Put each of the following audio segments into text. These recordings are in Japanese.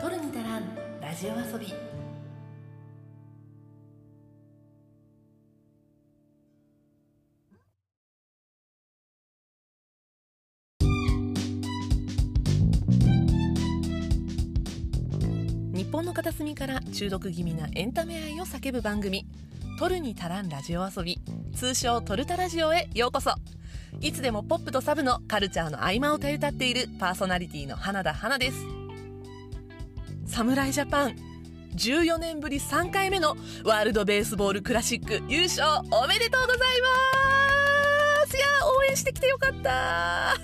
取るに足らんラジオ遊び。日本の片隅から中毒気味なエンタメ愛を叫ぶ番組「取るに足らんラジオ遊び」通称「トルタラジオ」へようこそ。いつでもポップとサブのカルチャーの合間をたゆたっているパーソナリティの花田花です。侍ジャパン14年ぶり3回目のワールドベースボールクラシック優勝おめでとうございます。いや応援してきてよかった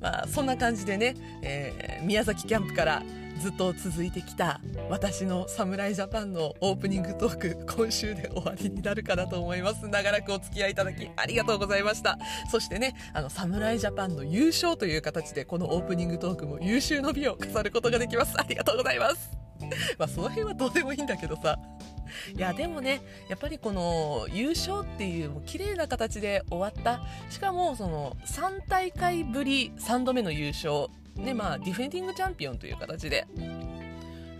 まあそんな感じでね、えー宮崎キャンプからずっと続いてきた私の侍ジャパンのオープニングトーク今週で終わりになるかなと思います。長らくお付き合いいただきありがとうございました。そしてねあの侍ジャパンの優勝という形でこのオープニングトークも優秀の美を飾ることができます。ありがとうございます。まあその辺はどうでもいいんだけどさ。いやでもねやっぱりこの優勝っていうもう綺麗な形で終わった。しかもその3大会ぶり3度目の優勝。ねまあディフェンディングチャンピオンという形で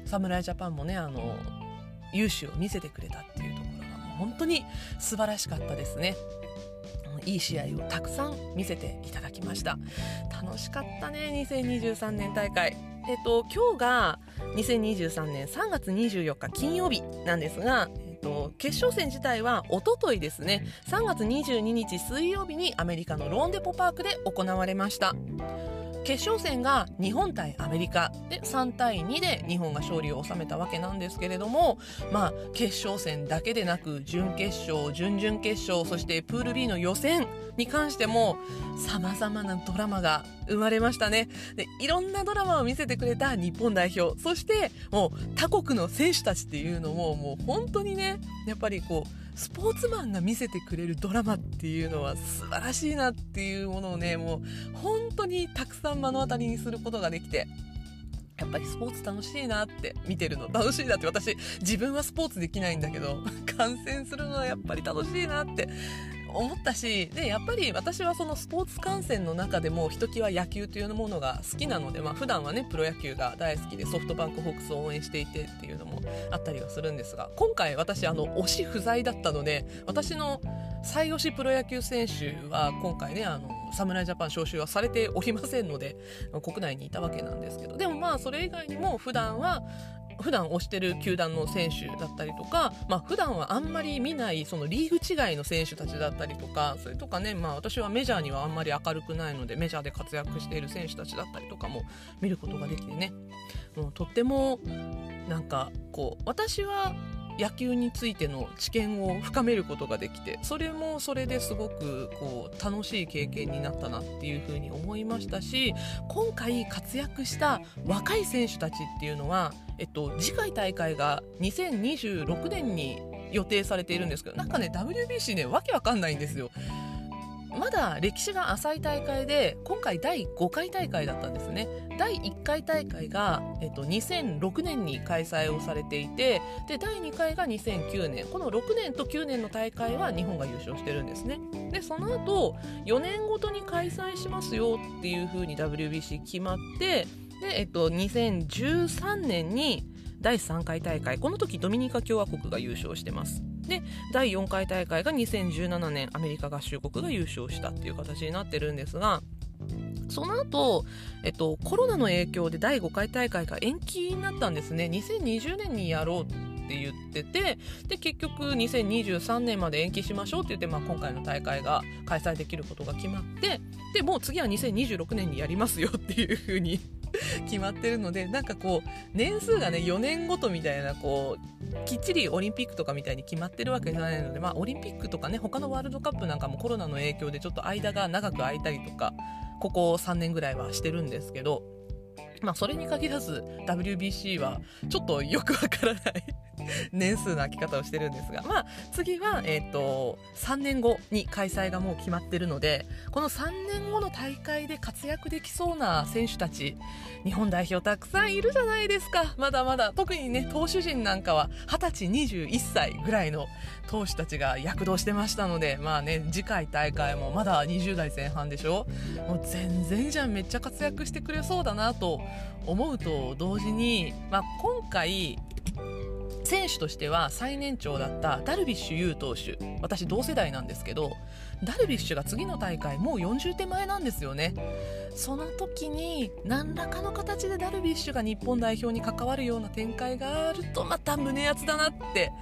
侍ジャパンもねあの優秀を見せてくれたっていうところが本当に素晴らしかったですね。いい試合をたくさん見せていただきました。楽しかったね2023年大会えっと今日が2023年3月24日金曜日なんですが決勝戦自体はおとといですね。3月22日水曜日にアメリカのローンデポパークで行われました。決勝戦が日本対アメリカ。で3対2で日本が勝利を収めたわけなんですけれども、まあ、決勝戦だけでなく準決勝準々決勝そしてプール B の予選に関してもさまざまなドラマが生まれましたね。でいろんなドラマを見せてくれた日本代表。そしてもう他国の選手たちっていうのももう本当にねやっぱりこうスポーツマンが見せてくれるドラマっていうのは素晴らしいなっていうものをねもう本当にたくさん目の当たりにすることができてやっぱりスポーツ楽しいなって見てるの。楽しいなって私自分はスポーツできないんだけど 観戦するのはやっぱり楽しいなって思ったしでやっぱり私はそのスポーツ観戦の中でもひときわ野球というものが好きなので、まあ普段はねプロ野球が大好きでソフトバンクホークスを応援していてっていうのもあったりはするんですが今回私あの推し不在だったので私の最推しプロ野球選手は今回ねあの侍ジャパン招集はされておりませんので国内にいたわけなんですけどでもまあそれ以外にも普段は普段推してる球団の選手だったりとか、まあ普段はあんまり見ないそのリーグ違いの選手たちだったりとかそれとかね、まあ、私はメジャーにはあんまり明るくないのでメジャーで活躍している選手たちだったりとかも見ることができてね。もうとってもなんかこう私は野球についての知見を深めることができてそれもそれですごくこう楽しい経験になったなっていうふうに思いましたし今回活躍した若い選手たちっていうのは、えっと、次回大会が2026年に予定されているんですけどなんかね WBC ねわけわかんないんですよ。まだ歴史が浅い大会で今回第5回大会だったんですね。第1回大会が、えっと、2006年に開催をされていてで第2回が2009年。この6年と9年の大会は日本が優勝してるんですね。でその後4年ごとに開催しますよっていう風に WBC 決まってで、えっと、2013年に第3回大会。この時ドミニカ共和国が優勝してます。で第4回大会が2017年アメリカ合衆国が優勝したっていう形になってるんですがその後、えっと、コロナの影響で第5回大会が延期になったんですね。2020年にやろうって言っててで結局2023年まで延期しましょうって言って、まあ、今回の大会が開催できることが決まってでもう次は2026年にやりますよっていう風に 決まってるのでなんかこう年数がね4年ごとみたいなこうきっちりオリンピックとかみたいに決まってるわけじゃないので、まあ、オリンピックとかね他のワールドカップなんかもコロナの影響でちょっと間が長く空いたりとかここ3年ぐらいはしてるんですけどまあそれに限らず WBC はちょっとよくわからない 年数の空き方をしてるんですが、まあ、次は、えっ、と、3年後に開催がもう決まってるので、この3年後の大会で活躍できそうな選手たち、日本代表たくさんいるじゃないですか。まだまだ。特にね、投手陣なんかは20歳、21歳ぐらいの投手たちが躍動してましたので、まあね、次回大会もまだ20代前半でしょもう全然じゃん、めっちゃ活躍してくれそうだなと思うと同時に、まあ、今回、選手としては最年長だったダルビッシュ有投手私同世代なんですけどダルビッシュが次の大会もう40手前なんですよね。その時に何らかの形でダルビッシュが日本代表に関わるような展開があるとまた胸熱だなって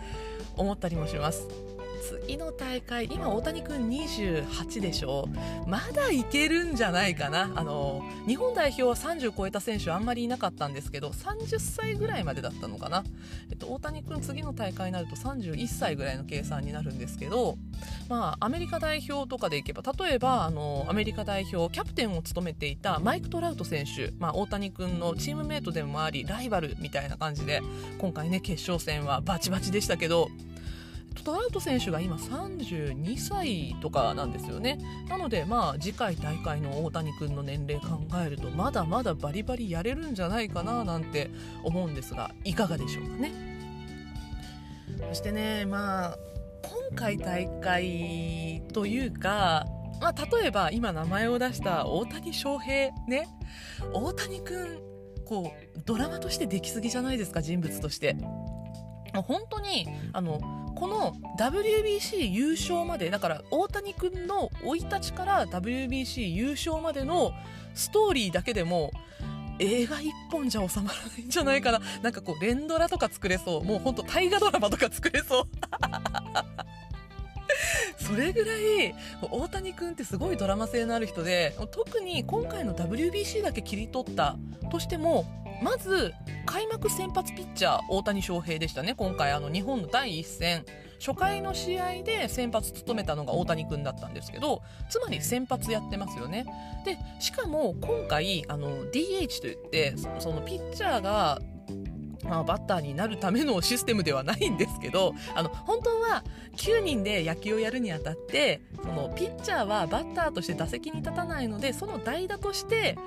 思ったりもします。次の大会今大谷君28でしょ。まだいけるんじゃないかな。あの日本代表は30超えた選手あんまりいなかったんですけど30歳ぐらいまでだったのかな、えっと、大谷君次の大会になると31歳ぐらいの計算になるんですけどまあアメリカ代表とかでいけば例えばあのアメリカ代表キャプテンを務めていたマイク・トラウト選手、まあ、大谷君のチームメートでもありライバルみたいな感じで今回ね決勝戦はバチバチでしたけどトラウト選手が今32歳とかなんですよね。なのでまあ次回大会の大谷君の年齢考えるとまだまだバリバリやれるんじゃないかななんて思うんですがいかがでしょうかね。そしてねまあ今回大会というかまあ、例えば今名前を出した大谷翔平ね。大谷君こうドラマとしてできすぎじゃないですか人物として。本当にあのこの WBC 優勝までだから大谷君の生い立ちから WBC 優勝までのストーリーだけでも映画一本じゃ収まらないんじゃないかな。なんかこう連ドラとか作れそう。もうほんと大河ドラマとか作れそう。それぐらい大谷君ってすごいドラマ性のある人で特に今回の WBC だけ切り取ったとしてもまず開幕先発ピッチャー大谷翔平でしたね今回。あの日本の第一戦。初回の試合で先発務めたのが大谷君だったんですけどつまり先発やってますよね。でしかも今回あの DH といってそのピッチャーがまあ、バッターになるためのシステムではないんですけどあの本当は9人で野球をやるにあたってそのピッチャーはバッターとして打席に立たないのでその代打として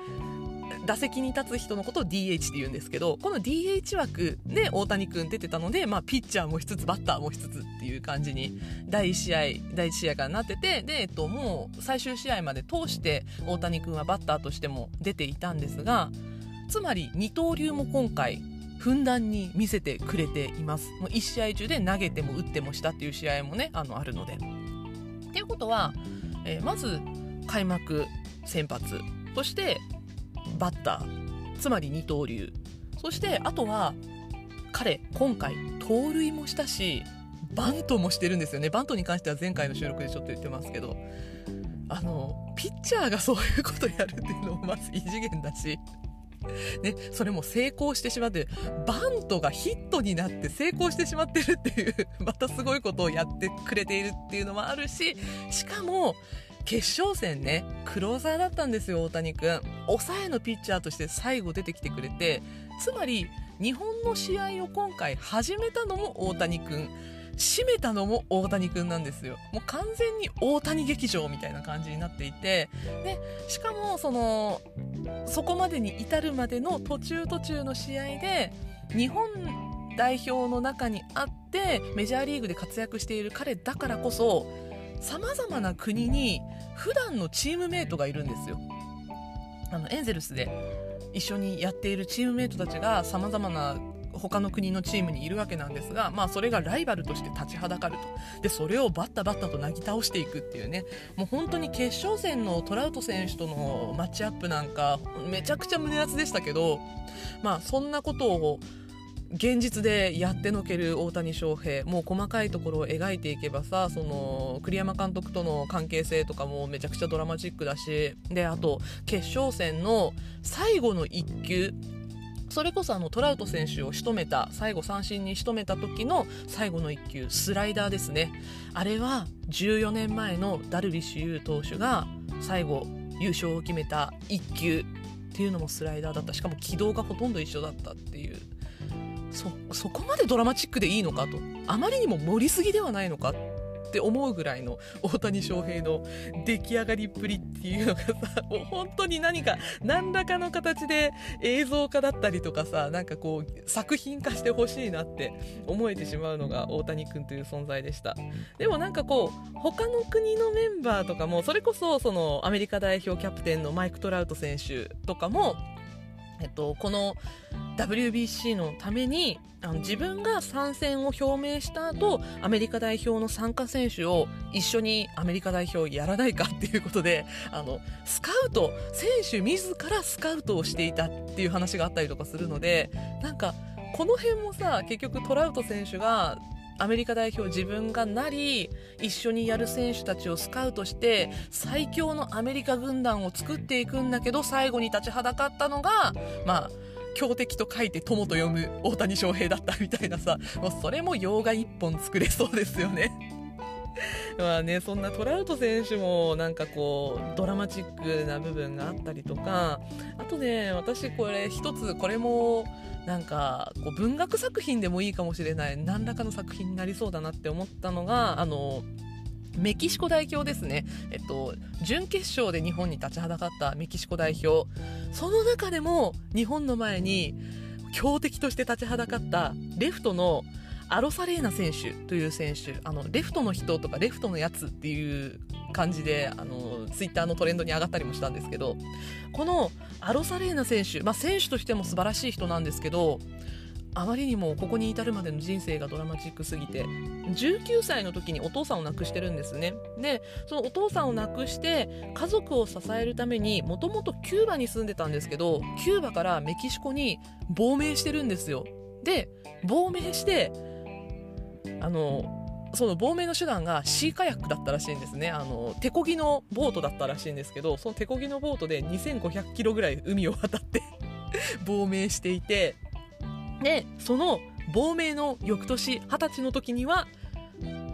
打席に立つ人のことを DH って言うんですけどこの DH 枠で大谷君出てたので、まあ、ピッチャーもしつつバッターもしつつっていう感じに第1試合第1試合からなっててで、えっと、もう最終試合まで通して大谷君はバッターとしても出ていたんですがつまり二刀流も今回ふんだんに見せてくれていますもう1試合中で投げても打ってもしたっていう試合もねあのあるので。っていうことは、えー、まず開幕先発そしてバッターつまり二刀流。そしてあとは彼今回盗塁もしたしバントもしてるんですよね。バントに関しては前回の収録でちょっと言ってますけど。あのピッチャーがそういうことやるっていうのもまず異次元だし。ね、それも成功してしまってバントがヒットになって成功してしまってるっていうまたすごいことをやってくれているっていうのもあるししかも決勝戦ね、クローザーだったんですよ、大谷君。抑えのピッチャーとして最後出てきてくれて、つまり、日本の試合を今回始めたのも大谷君。締めたのも大谷君なんですよ。もう完全に大谷劇場みたいな感じになっていて、で、しかも、その、そこまでに至るまでの途中途中の試合で、日本代表の中にあって、メジャーリーグで活躍している彼だからこそ、さまざまな国に普段のチームメイトがいるんですよ。あのエンゼルスで一緒にやっているチームメイトたちがさまざまな他の国のチームにいるわけなんですが、まあ、それがライバルとして立ちはだかるとでそれをバッタバッタとなぎ倒していくっていうねもう本当に決勝戦のトラウト選手とのマッチアップなんかめちゃくちゃ胸熱でしたけど、まあ、そんなことを現実でやってのける大谷翔平。もう細かいところを描いていけばさその栗山監督との関係性とかもめちゃくちゃドラマチックだし。であと決勝戦の最後の1球。それこそあのトラウト選手を仕留めた最後三振に仕留めた時の最後の1球。スライダーですね。あれは14年前のダルビッシュ有投手が最後優勝を決めた1球っていうのもスライダーだった。しかも軌道がほとんど一緒だったっていう。そそこまでドラマチックでいいのかと。あまりにも盛りすぎではないのかって思うぐらいの大谷翔平の出来上がりっぷりっていうのがさ もう本当に何か何らかの形で映像化だったりとかさなんかこう作品化してほしいなって思えてしまうのが大谷君という存在でした。でもなんかこう他の国のメンバーとかもそれこそそのアメリカ代表キャプテンのマイク・トラウト選手とかもえっと、この WBC のためにあの自分が参戦を表明した後アメリカ代表の参加選手を一緒にアメリカ代表やらないかっていうことであのスカウト選手自らスカウトをしていたっていう話があったりとかするのでなんかこの辺もさ結局トラウト選手がアメリカ代表自分がなり一緒にやる選手たちをスカウトして最強のアメリカ軍団を作っていくんだけど最後に立ちはだかったのがまあ強敵と書いて友と読む大谷翔平だったみたいなさもうそれも洋画一本作れそうですよね。まあね、そんなトラウト選手もなんかこうドラマチックな部分があったりとかあとね私これ一つこれもなんかこう文学作品でもいいかもしれない何らかの作品になりそうだなって思ったのがあのメキシコ代表ですね、えっと、準決勝で日本に立ちはだかったメキシコ代表。その中でも日本の前に強敵として立ちはだかったレフトのアロサレーナ選手という選手あのレフトの人とかレフトのやつっていう感じであのツイッターのトレンドに上がったりもしたんですけどこのアロサレーナ選手、まあ、選手としても素晴らしい人なんですけどあまりにもここに至るまでの人生がドラマチックすぎて19歳の時にお父さんを亡くしてるんですね。でそのお父さんを亡くして家族を支えるためにもともとキューバに住んでたんですけどキューバからメキシコに亡命してるんですよ。で亡命してあのその亡命の手段がシーカヤックだったらしいんですね。あの手漕ぎのボートだったらしいんですけどその手漕ぎのボートで2500キロぐらい海を渡って 亡命していてでその亡命の翌年二十歳の時には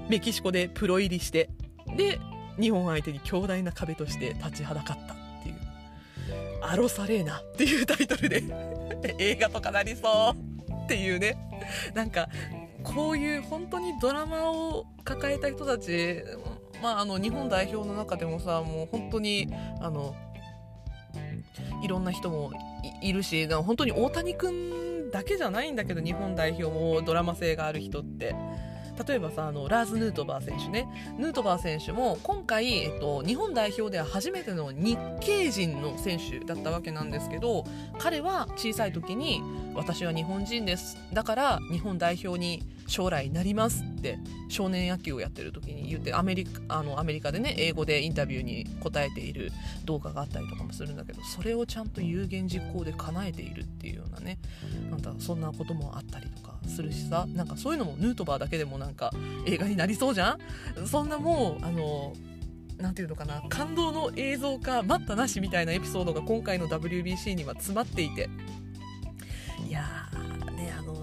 メキシコでプロ入りしてで日本相手に強大な壁として立ちはだかったっていう「アロサレーナ」っていうタイトルで 映画とかなりそうっていうね。なんかこういう本当にドラマを抱えた人たち、まあ、あの日本代表の中でもさもう本当にあのいろんな人もいるし本当に大谷君だけじゃないんだけど日本代表もドラマ性がある人って。例えばさあのラーズ・ヌートバー選手ね。ヌートバー選手も今回、えっと、日本代表では初めての日系人の選手だったわけなんですけど彼は小さい時に私は日本人です。だから日本代表に将来なりますって少年野球をやってる時に言ってアメリカあのアメリカでね英語でインタビューに答えている動画があったりとかもするんだけどそれをちゃんと有言実行で叶えているっていうようなねなんだそんなこともあったりとかするしさなんかそういうのもヌートバーだけでもなんか映画になりそうじゃん？そんなもうあの何て言うのかな感動の映像化待ったなしみたいなエピソードが今回の WBC には詰まっていて。いやー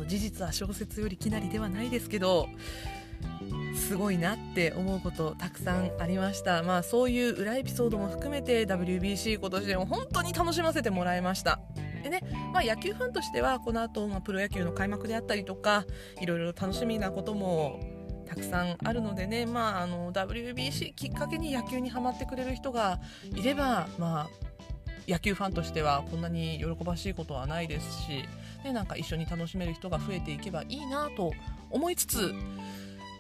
事実は小説よりきなりではないですけどすごいなって思うことたくさんありました。まあそういう裏エピソードも含めて WBC 今年でも本当に楽しませてもらいました。でね、まあ、野球ファンとしてはこの後、まあプロ野球の開幕であったりとかいろいろ楽しみなこともたくさんあるのでね、まあ、あの WBC きっかけに野球にはまってくれる人がいれば、まあ、野球ファンとしてはこんなに喜ばしいことはないですし、ね、なんか一緒に楽しめる人が増えていけばいいなと思いつつ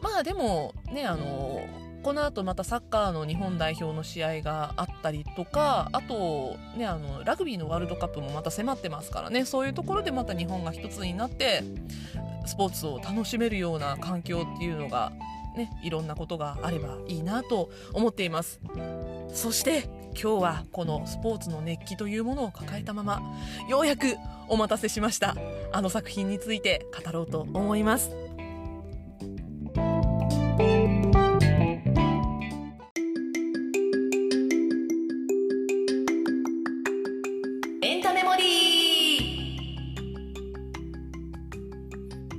まあでもねあのこの後またサッカーの日本代表の試合があったりとかあとねあのラグビーのワールドカップもまた迫ってますからねそういうところでまた日本が一つになってスポーツを楽しめるような環境っていうのがねいろんなことがあればいいなと思っています。そして今日はこのスポーツの熱気というものを抱えたままようやくお待たせしました。あの作品について語ろうと思います。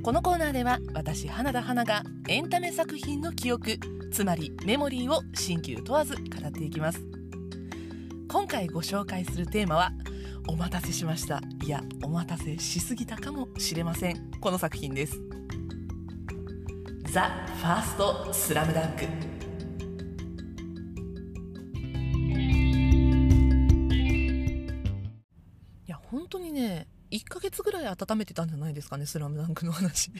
このコーナーでは私花田花がエンタメ作品の記憶つまりメモリーを新旧問わず語っていきます。今回ご紹介するテーマはお待たせしました。いやお待たせしすぎたかもしれません。この作品です。ザ・ファーストスラムダンク温めてたんじゃないですかねスラムダンクの話。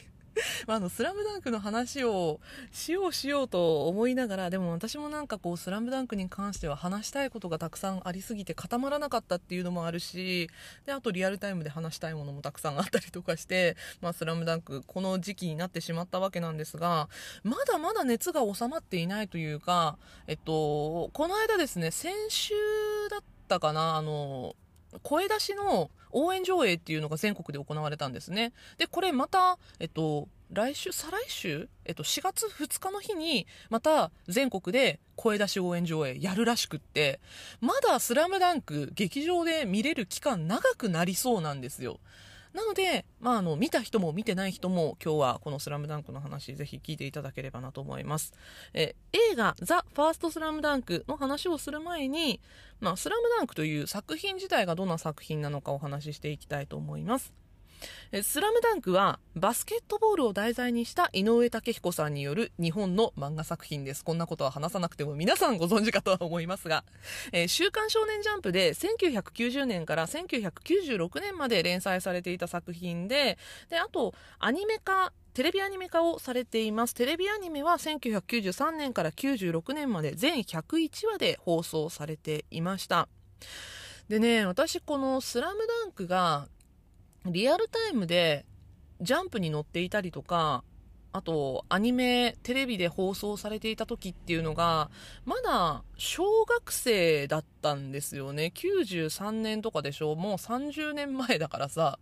まあ、あの、スラムダンクの話をしようしようと思いながら、でも私もなんかこう、スラムダンクに関しては話したいことがたくさんありすぎて固まらなかったっていうのもあるし、で、あとリアルタイムで話したいものもたくさんあったりとかして、まあ、スラムダンク、この時期になってしまったわけなんですが、まだまだ熱が収まっていないというか、えっと、この間ですね、先週だったかな、あの、声出しの応援上映っていうのが全国で行われたんですね。で、これまた、えっと、来週、再来週えっと、4月2日の日に、また全国で声出し応援上映やるらしくって、まだスラムダンク劇場で見れる期間長くなりそうなんですよ。なので、まあ、あの、見た人も見てない人も今日はこのスラムダンクの話ぜひ聞いていただければなと思います。え、映画ザ・ファーストスラムダンクの話をする前に、まあ、スラムダンクという作品自体がどんな作品なのかお話ししていきたいと思います。スラムダンクはバスケットボールを題材にした井上武彦さんによる日本の漫画作品です。こんなことは話さなくても皆さんご存知かとは思いますが、えー、週刊少年ジャンプで1990年から1996年まで連載されていた作品で、で、あとアニメ化テレビアニメ化をされています。テレビアニメは1993年から96年まで全101話で放送されていました。でね、私このスラムダンクがリアルタイムでジャンプに乗っていたりとか、あと、アニメ、テレビで放送されていた時っていうのが、まだ小学生だったんですよね。93年とかでしょもう30年前だからさ。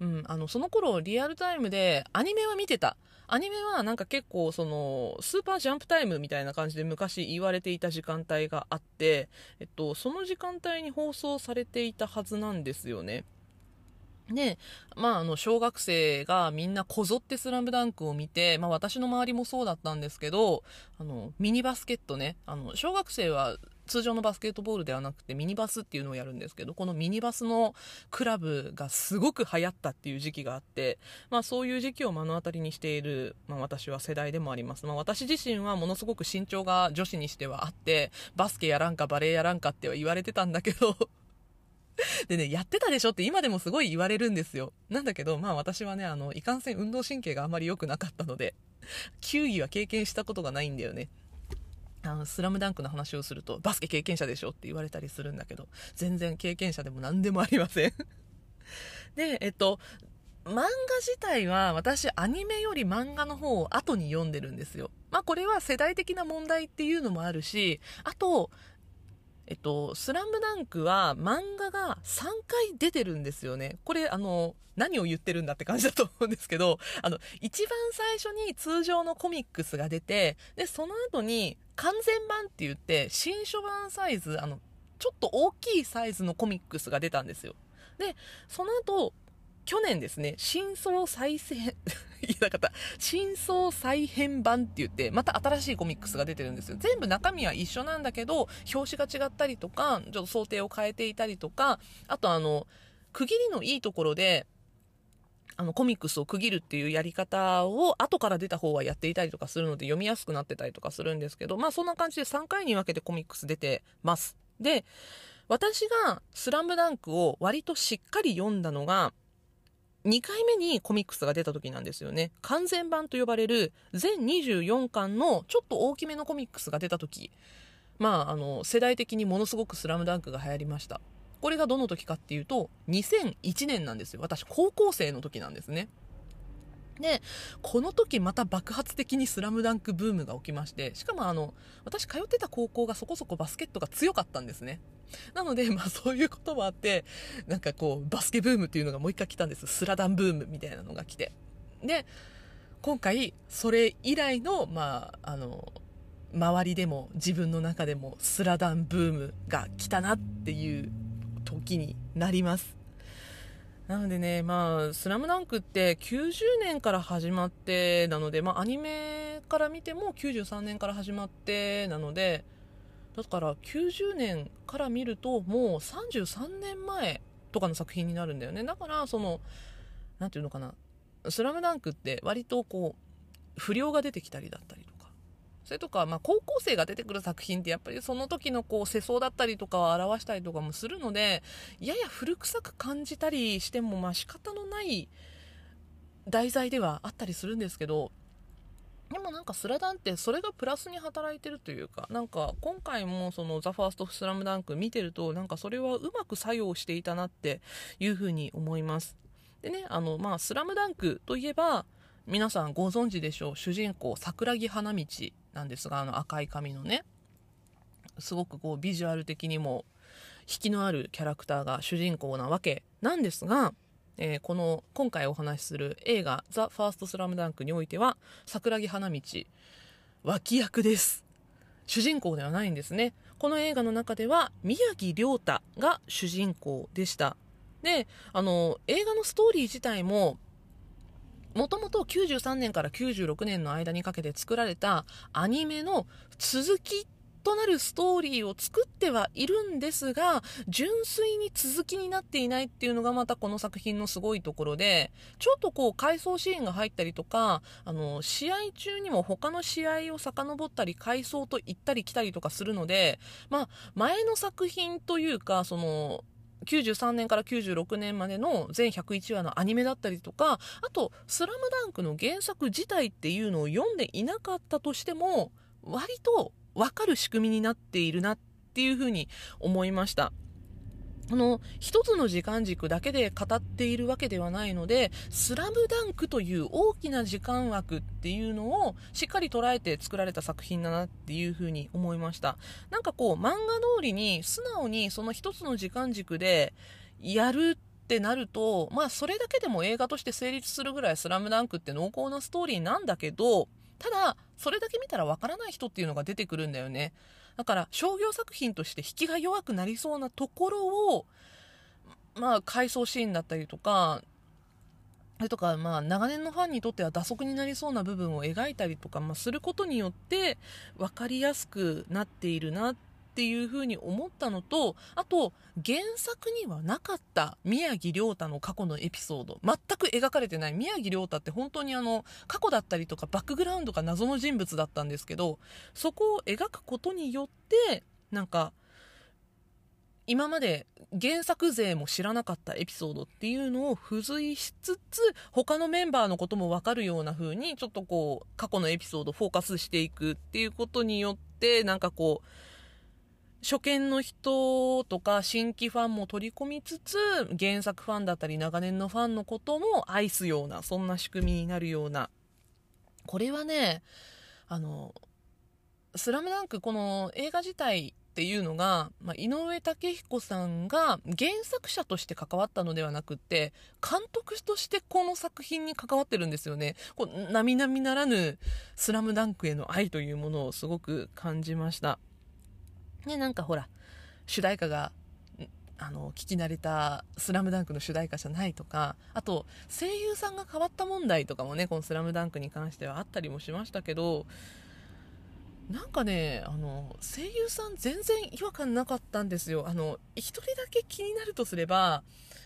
うん、あの、その頃リアルタイムでアニメは見てた。アニメはなんか結構その、スーパージャンプタイムみたいな感じで昔言われていた時間帯があって、えっと、その時間帯に放送されていたはずなんですよね。で、まあ、あの、小学生がみんなこぞってスラムダンクを見て、まあ、私の周りもそうだったんですけど、あの、ミニバスケットね、あの、小学生は通常のバスケットボールではなくてミニバスっていうのをやるんですけど、このミニバスのクラブがすごく流行ったっていう時期があって、まあそういう時期を目の当たりにしている、まあ私は世代でもあります。まあ私自身はものすごく身長が女子にしてはあって、バスケやらんかバレーやらんかっては言われてたんだけど でね、やってたでしょって今でもすごい言われるんですよ。なんだけど、まあ私はね、あの、いかんせん運動神経があまり良くなかったので、球技は経験したことがないんだよね。あの、スラムダンクの話をすると、バスケ経験者でしょって言われたりするんだけど、全然経験者でも何でもありません で、えっと、漫画自体は私アニメより漫画の方を後に読んでるんですよ。まあこれは世代的な問題っていうのもあるし、あと、えっと、スラムダンクは漫画が3回出てるんですよね。これ、あの、何を言ってるんだって感じだと思うんですけど、あの、一番最初に通常のコミックスが出て、で、その後に完全版って言って、新書版サイズ、あの、ちょっと大きいサイズのコミックスが出たんですよ。で、その後、去年ですね、真相再生、言いなかった、真相再編版って言って、また新しいコミックスが出てるんですよ。全部中身は一緒なんだけど、表紙が違ったりとか、ちょっと想定を変えていたりとか、あとあの、区切りのいいところで、あのコミックスを区切るっていうやり方を後から出た方はやっていたりとかするので読みやすくなってたりとかするんですけど、まあそんな感じで3回に分けてコミックス出てます。で、私がスラムダンクを割としっかり読んだのが、2回目にコミックスが出た時なんですよね。完全版と呼ばれる全24巻のちょっと大きめのコミックスが出た時、まあ、あの、世代的にものすごくスラムダンクが流行りました。これがどの時かっていうと、2001年なんですよ。私、高校生の時なんですね。で、この時また爆発的にスラムダンクブームが起きまして、しかもあの、私通ってた高校がそこそこバスケットが強かったんですね。なので、まあそういうこともあって、なんかこう、バスケブームっていうのがもう一回来たんです。スラダンブームみたいなのが来て。で、今回、それ以来の、まあ、あの、周りでも自分の中でもスラダンブームが来たなっていう時になります。なのでね、まあ、スラムダンクって90年から始まってなので、まあ、アニメから見ても93年から始まってなので、だから90年から見るともう33年前とかの作品になるんだよね。だからその何て言うのかな「スラムダンクって割とこう不良が出てきたりだったりそれとか、まあ、高校生が出てくる作品ってやっぱりその時のこう世相だったりとかを表したりとかもするのでやや古臭く感じたりしてもまあ仕方のない題材ではあったりするんですけどでもなんかスラダンってそれがプラスに働いてるというかなんか今回もその「ザ・ファーストスラムダンク見てるとなんかそれはうまく作用していたなっていうふうに思います。でねあのまあ「スラムダンクといえば皆さんご存知でしょう主人公桜木花道。なんですがあの赤い髪のねすごくこうビジュアル的にも引きのあるキャラクターが主人公なわけ。なんですがえー、この今回お話しする映画「ザ・ファーストスラムダンクにおいては桜木花道脇役です。主人公ではないんですね。この映画の中では宮城亮太が主人公でした。であの映画のストーリー自体ももともと93年から96年の間にかけて作られたアニメの続きとなるストーリーを作ってはいるんですが純粋に続きになっていないっていうのがまたこの作品のすごいところでちょっとこう回想シーンが入ったりとかあの試合中にも他の試合を遡ったり回想と行ったり来たりとかするので、まあ、前の作品というかその93年から96年までの全101話のアニメだったりとかあと「スラムダンクの原作自体っていうのを読んでいなかったとしても割と分かる仕組みになっているなっていうふうに思いました。あの、一つの時間軸だけで語っているわけではないので、スラムダンクという大きな時間枠っていうのをしっかり捉えて作られた作品だなっていうふうに思いました。なんかこう、漫画通りに素直にその一つの時間軸でやるってなると、まあそれだけでも映画として成立するぐらいスラムダンクって濃厚なストーリーなんだけど、ただ、それだけ見たらわからない人っていうのが出てくるんだよね。だから商業作品として引きが弱くなりそうなところを、まあ、回想シーンだったりとか、それとか、まあ、長年のファンにとっては打足になりそうな部分を描いたりとか、まあ、することによって分かりやすくなっているなっっていうふうに思ったのとあと原作にはなかった宮城亮太の過去のエピソード。全く描かれてない。宮城亮太って本当にあの過去だったりとかバックグラウンドが謎の人物だったんですけどそこを描くことによってなんか今まで原作勢も知らなかったエピソードっていうのを付随しつつ他のメンバーのことも分かるような風にちょっとこう過去のエピソードフォーカスしていくっていうことによってなんかこう初見の人とか新規ファンも取り込みつつ原作ファンだったり長年のファンのことも愛すようなそんな仕組みになるようなこれはねあの「スラムダンクこの映画自体っていうのが、まあ、井上武彦さんが原作者として関わったのではなくって監督としてこの作品に関わってるんですよねこう並々ならぬ「スラムダンクへの愛というものをすごく感じました。ね、なんかほら、主題歌が、あの、聞き慣れたスラムダンクの主題歌じゃないとか、あと、声優さんが変わった問題とかもね、このスラムダンクに関してはあったりもしましたけど、なんかね、あの、声優さん全然違和感なかったんですよ。あの、一人だけ気になるとすれば、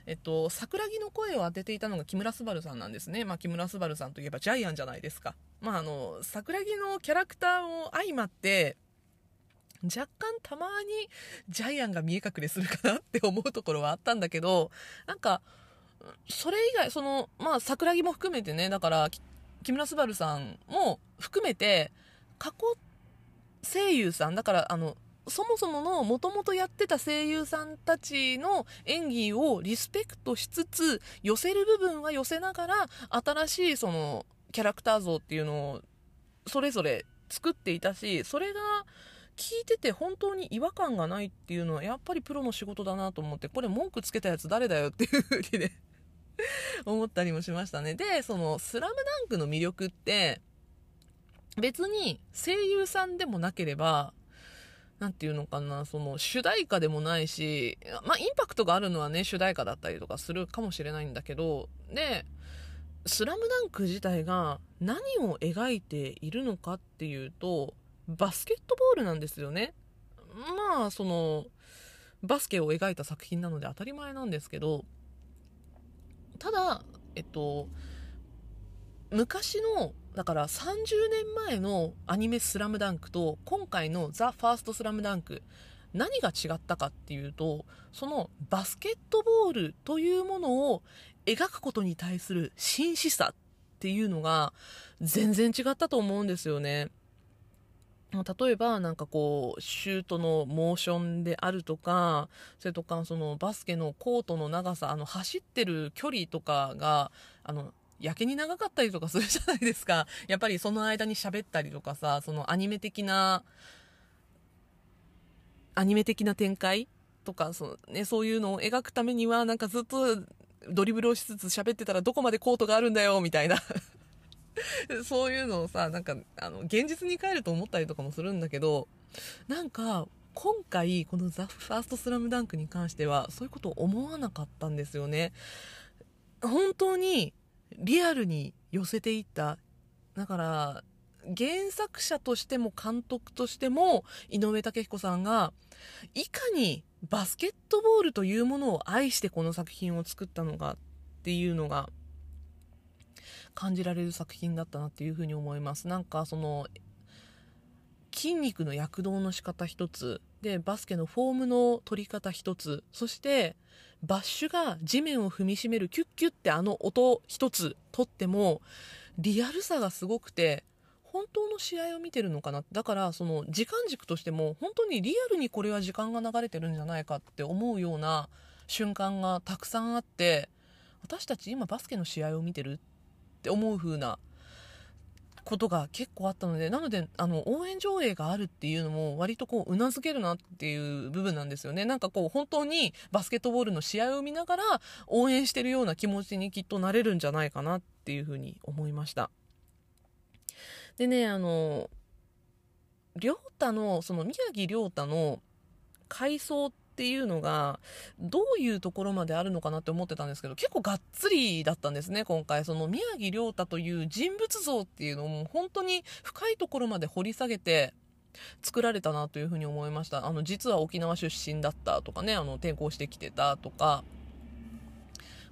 えっと、桜木の声を当てていたのが木村昴さんなんですね。まあ、木村昴さんといえばジャイアンじゃないですか。まあ、あの、桜木のキャラクターも相まって、若干たまにジャイアンが見え隠れするかなって思うところはあったんだけど、なんか、それ以外、その、まあ、桜木も含めてね、だから、木村昴さんも含めて、過去声優さん、だから、あの、そもそものもともとやってた声優さんたちの演技をリスペクトしつつ寄せる部分は寄せながら新しいそのキャラクター像っていうのをそれぞれ作っていたしそれが聞いてて本当に違和感がないっていうのはやっぱりプロの仕事だなと思ってこれ文句つけたやつ誰だよっていう風にね 思ったりもしましたね。でその「スラムダンクの魅力って別に声優さんでもなければ何て言うのかなその主題歌でもないしまあインパクトがあるのはね主題歌だったりとかするかもしれないんだけどで「スラムダンク自体が何を描いているのかっていうとバスケットボールなんですよね。まあそのバスケを描いた作品なので当たり前なんですけどただえっと昔のだから30年前のアニメ「スラムダンクと今回の「ザ・ファーストスラムダンク何が違ったかっていうとそのバスケットボールというものを描くことに対する真摯さっていうのが全然違ったと思うんですよね。例えばなんかこうシュートのモーションであるとかそれとかそのバスケのコートの長さあの走ってる距離とかがあのやけに長かったりとかするじゃないですか。やっぱりその間に喋ったりとかさそのアニメ的なアニメ的な展開とかその,、ね、そういうのを描くためにはなんかずっとドリブルをしつつ喋ってたらどこまでコートがあるんだよみたいな。そういうのをさなんかあの現実に帰ると思ったりとかもするんだけどなんか今回この「ザ・ファーストスラムダンクに関してはそういうことを思わなかったんですよね。本当にリアルに寄せていった。だから原作者としても監督としても井上武彦さんがいかにバスケットボールというものを愛してこの作品を作ったのかっていうのが感じられる作品だったなっていうふうに思います。なんかその筋肉の躍動の仕方一つでバスケのフォームの取り方一つそしてバッシュが地面を踏みしめるキュッキュッってあの音一つとってもリアルさがすごくて本当の試合を見てるのかな。だからその時間軸としても本当にリアルにこれは時間が流れてるんじゃないかって思うような瞬間がたくさんあって私たち今バスケの試合を見てるって思う風なことが結構あったのでなのであの応援上映があるっていうのも割とこううなずけるなっていう部分なんですよね。なんかこう本当にバスケットボールの試合を見ながら応援してるような気持ちにきっとなれるんじゃないかなっていうふうに思いました。でねあの亮太のその宮城亮太の回想ってていうのがどういうところまであるのかなって思ってたんですけど結構がっつりだったんですね今回。その宮城亮太という人物像っていうのも本当に深いところまで掘り下げて作られたなというふうに思いました。あの実は沖縄出身だったとかねあの転校してきてたとか。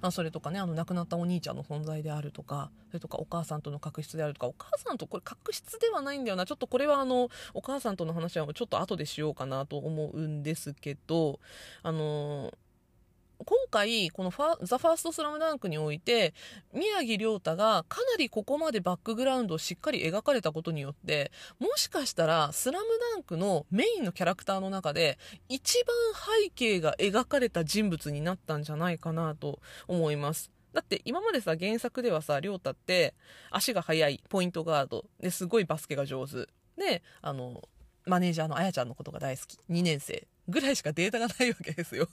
あそれとかねあの亡くなったお兄ちゃんの存在であるとかそれとかお母さんとの確執であるとかお母さんとこれ確執ではないんだよな。ちょっとこれはあのお母さんとの話はちょっと後でしようかなと思うんですけどあの今回、このファザ・ファーストスラムダンクにおいて、宮城亮太がかなりここまでバックグラウンドをしっかり描かれたことによって、もしかしたらスラムダンクのメインのキャラクターの中で、一番背景が描かれた人物になったんじゃないかなと思います。だって今までさ、原作ではさ、亮太って足が速いポイントガードですごいバスケが上手。で、あの、マネージャーのあやちゃんのことが大好き。2年生ぐらいしかデータがないわけですよ。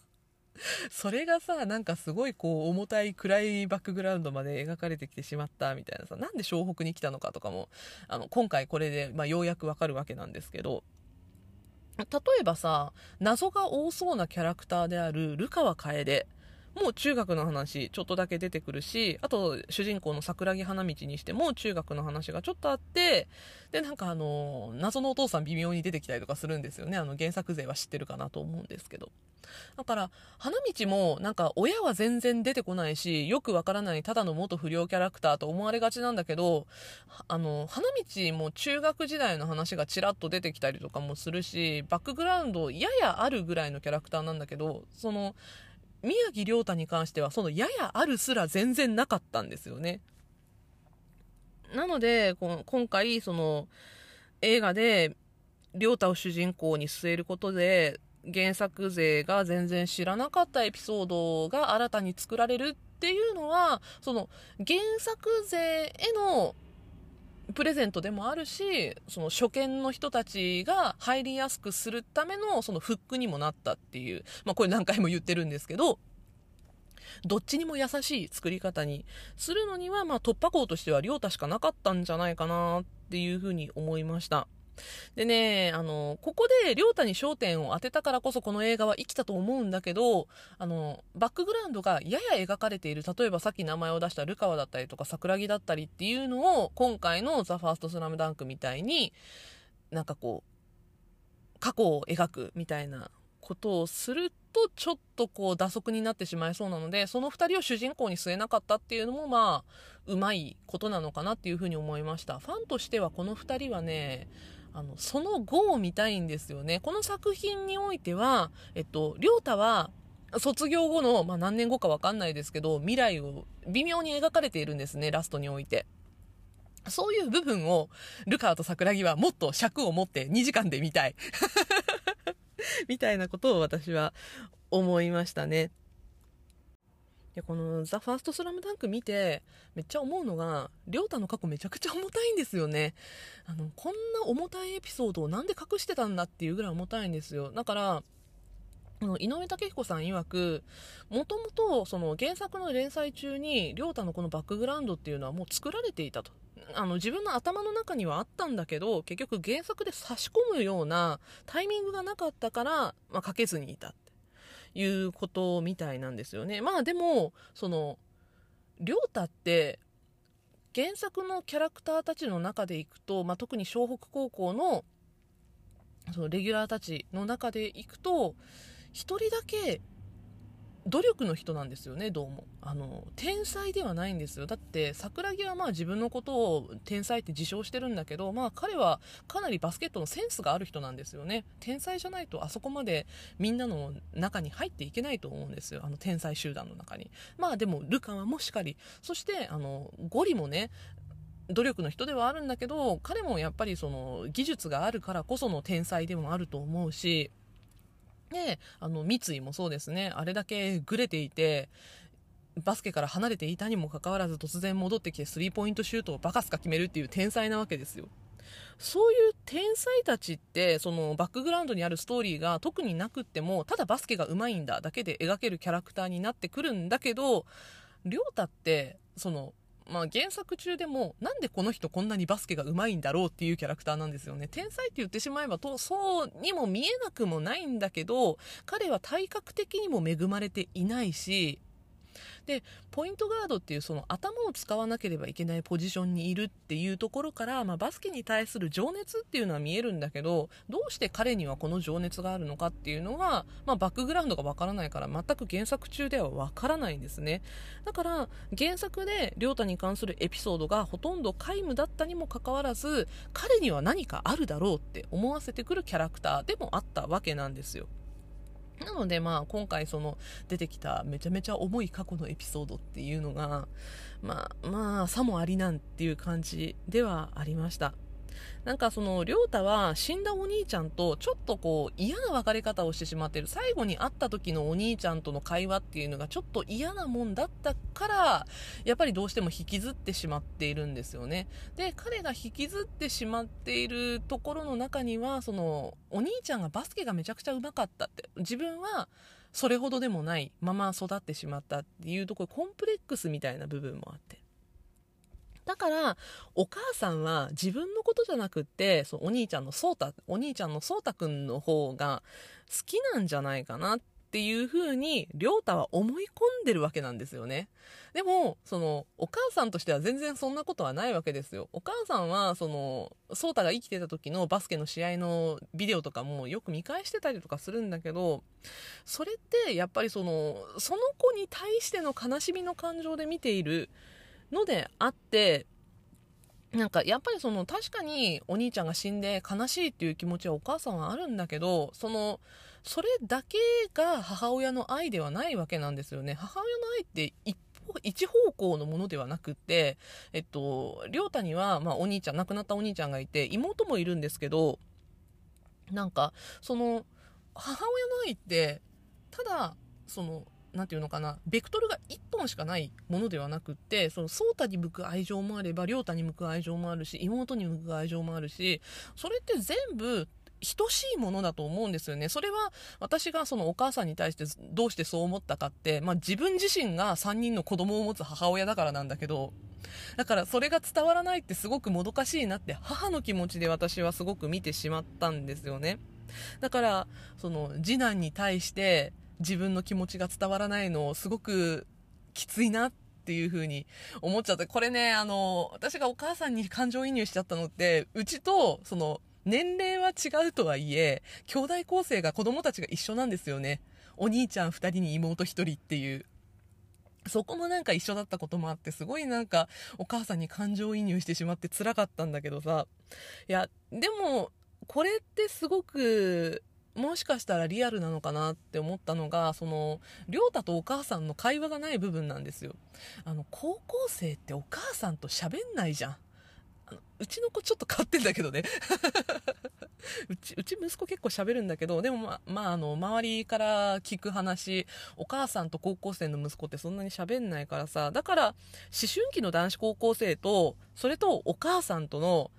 それがさなんかすごいこう重たい暗いバックグラウンドまで描かれてきてしまったみたいなさなんで湘北に来たのかとかもあの今回これで、まあ、ようやくわかるわけなんですけど例えばさ謎が多そうなキャラクターである流川楓もう中学の話ちょっとだけ出てくるしあと主人公の桜木花道にしても中学の話がちょっとあってでなんかあの謎のお父さん微妙に出てきたりとかするんですよね。あの原作勢は知ってるかなと思うんですけど。だから花道もなんか親は全然出てこないしよくわからないただの元不良キャラクターと思われがちなんだけどあの花道も中学時代の話がちらっと出てきたりとかもするしバックグラウンドややあるぐらいのキャラクターなんだけどその宮城亮太に関してはそのややあるすら全然なかったんですよね。なのでこの今回その映画で亮太を主人公に据えることで原作勢が全然知らなかったエピソードが新たに作られるっていうのはその原作勢へのプレゼントでもあるしその初見の人たちが入りやすくするためのそのフックにもなったっていう、まあ、これ何回も言ってるんですけどどっちにも優しい作り方にするのには、まあ、突破口としては亮太しかなかったんじゃないかなっていうふうに思いました。でね、あの、ここで亮太に焦点を当てたからこそこの映画は生きたと思うんだけど、あの、バックグラウンドがやや描かれている、例えばさっき名前を出したルカワだったりとか桜木だったりっていうのを今回のザ・ファーストスラムダンクみたいになんかこう、過去を描くみたいなことをするとちょっとこう打足になってしまいそうなのでその2人を主人公に据えなかったっていうのもまあうまいことなのかなっていうふうに思いました。ファンとしてはこの2人はねあのその後を見たいんですよね。この作品においてはえっと亮太は卒業後の、まあ、何年後か分かんないですけど未来を微妙に描かれているんですねラストにおいて。そういう部分をルカーと桜木はもっと尺を持って2時間で見たい。みたいなことを私は思いましたね。でこの「ザ・ファーストスラムダンク見てめっちゃ思うのが亮太の過去めちゃくちゃ重たいんですよね。あのこんな重たいエピソードをなんで隠してたんだっていうぐらい重たいんですよ。だから井上武彦さん曰くもともとその原作の連載中に亮太のこのバックグラウンドっていうのはもう作られていたと。あの自分の頭の中にはあったんだけど結局原作で差し込むようなタイミングがなかったから、まあ、書けずにいた。っていうことみたいなんですよね。まあでもその亮太って原作のキャラクターたちの中でいくと、まあ、特に湘北高校のそのレギュラーたちの中でいくと1人だけ努力の人なんですよねどうも。あの天才ではないんですよ。だって桜木はまあ自分のことを天才って自称してるんだけどまあ彼はかなりバスケットのセンスがある人なんですよね。天才じゃないとあそこまでみんなの中に入っていけないと思うんですよ。あの天才集団の中に。まあでもルカワもしっかり。そしてあのゴリもね努力の人ではあるんだけど彼もやっぱりその技術があるからこその天才でもあると思うしで、あの、三井もそうですね、あれだけぐれていて、バスケから離れていたにもかかわらず突然戻ってきてスリーポイントシュートをバカすか決めるっていう天才なわけですよ。そういう天才たちってそのバックグラウンドにあるストーリーが特になくってもただバスケが上手いんだだけで描けるキャラクターになってくるんだけど亮太ってそのまあ、原作中でもなんでこの人こんなにバスケがうまいんだろうっていうキャラクターなんですよね。天才って言ってしまえばとそうにも見えなくもないんだけど彼は体格的にも恵まれていないしでポイントガードっていうその頭を使わなければいけないポジションにいるっていうところから、まあ、バスケに対する情熱っていうのは見えるんだけどどうして彼にはこの情熱があるのかっていうのが、まあ、バックグラウンドがわからないから全く原作中ではわからないんですね。だから原作で亮太に関するエピソードがほとんど皆無だったにもかかわらず彼には何かあるだろうって思わせてくるキャラクターでもあったわけなんですよ。なのでまあ今回その出てきためちゃめちゃ重い過去のエピソードっていうのがまあまあさもありなんっていう感じではありました。なんかその、りょうたは死んだお兄ちゃんとちょっとこう嫌な別れ方をしてしまってる。最後に会った時のお兄ちゃんとの会話っていうのがちょっと嫌なもんだったから、やっぱりどうしても引きずってしまっているんですよね。で、彼が引きずってしまっているところの中には、その、お兄ちゃんがバスケがめちゃくちゃうまかったって。自分は、それほどでもないまま育ってしまったっていうところコンプレックスみたいな部分もあってだからお母さんは自分のことじゃなくってそお兄ちゃんの颯太お兄ちゃんの颯太くんの方が好きなんじゃないかなっていう風に亮太は思い込んでるわけなんですよね。でもそのお母さんとしては全然そんなことはないわけですよ。お母さんはその颯太が生きてた時のバスケの試合のビデオとかもよく見返してたりとかするんだけどそれってやっぱりそのその子に対しての悲しみの感情で見ているのであってなんかやっぱりその確かにお兄ちゃんが死んで悲しいっていう気持ちはお母さんはあるんだけどそのそれだけが母親の愛ではないわけなんですよね。母親の愛って一一方向のものではなくて、えっと、亮太には、まあ、お兄ちゃん亡くなったお兄ちゃんがいて妹もいるんですけどなんかその母親の愛ってただその何て言うのかなベクトルが1本しかないものではなくってその颯太に向く愛情もあれば亮太に向く愛情もあるし妹に向く愛情もあるしそれって全部等しいものだと思うんですよね。それは私がそのお母さんに対してどうしてそう思ったかって、まあ、自分自身が3人の子供を持つ母親だからなんだけど、だからそれが伝わらないってすごくもどかしいなって母の気持ちで私はすごく見てしまったんですよね。だから、その次男に対して自分の気持ちが伝わらないのをすごくきついなっていう風に思っちゃってこれねあの私がお母さんに感情移入しちゃったのってうちとその年齢は違うとはいえ、兄弟構成が子供たちが一緒なんですよね。お兄ちゃん2人に妹1人っていう。そこもなんか一緒だったこともあって、すごいなんかお母さんに感情移入してしまって辛かったんだけどさ。いや、でも、これってすごく、もしかしたらリアルなのかなって思ったのが、その、りょうたとお母さんの会話がない部分なんですよ。あの、高校生ってお母さんと喋んないじゃん。うちの子ちょっと変わってんだけどね うち、うち息子結構喋るんだけど、でもま、まあ、あの、周りから聞く話、お母さんと高校生の息子ってそんなに喋んないからさ、だから、思春期の男子高校生と、それとお母さんとの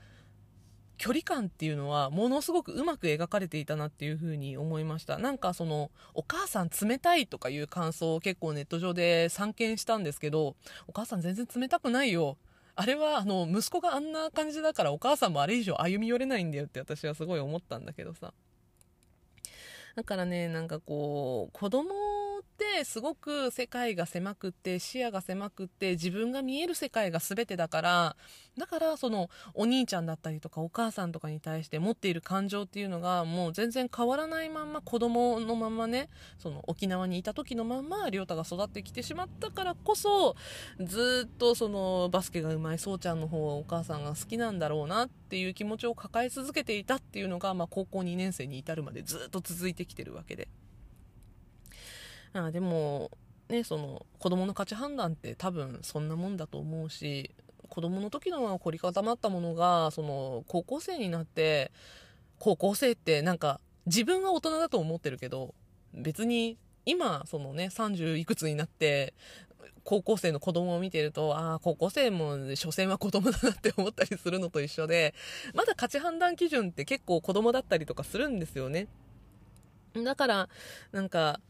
距離感っていうのは、ものすごくうまく描かれていたなっていうふうに思いました。なんかその、お母さん冷たいとかいう感想を結構ネット上で散見したんですけど、お母さん全然冷たくないよ。あれはあの息子があんな感じだからお母さんもあれ以上歩み寄れないんだよって私はすごい思ったんだけどさだからねなんかこう子供ってすごく世界が狭くって視野が狭くって自分が見える世界が全てだからだからそのお兄ちゃんだったりとかお母さんとかに対して持っている感情っていうのがもう全然変わらないまんま子供のままねその沖縄にいた時のまんま亮太が育ってきてしまったからこそずっとそのバスケがうまいそうちゃんの方はお母さんが好きなんだろうなっていう気持ちを抱え続けていたっていうのが、まあ、高校2年生に至るまでずっと続いてきてるわけで。あでも、ね、その子供の価値判断って多分そんなもんだと思うし子供の時の凝り固まったものがその高校生になって高校生ってなんか自分は大人だと思ってるけど別に今そのね30いくつになって高校生の子供を見てるとああ高校生も所詮は子供だなって思ったりするのと一緒でまだ価値判断基準って結構子供だったりとかするんですよね。だからなんか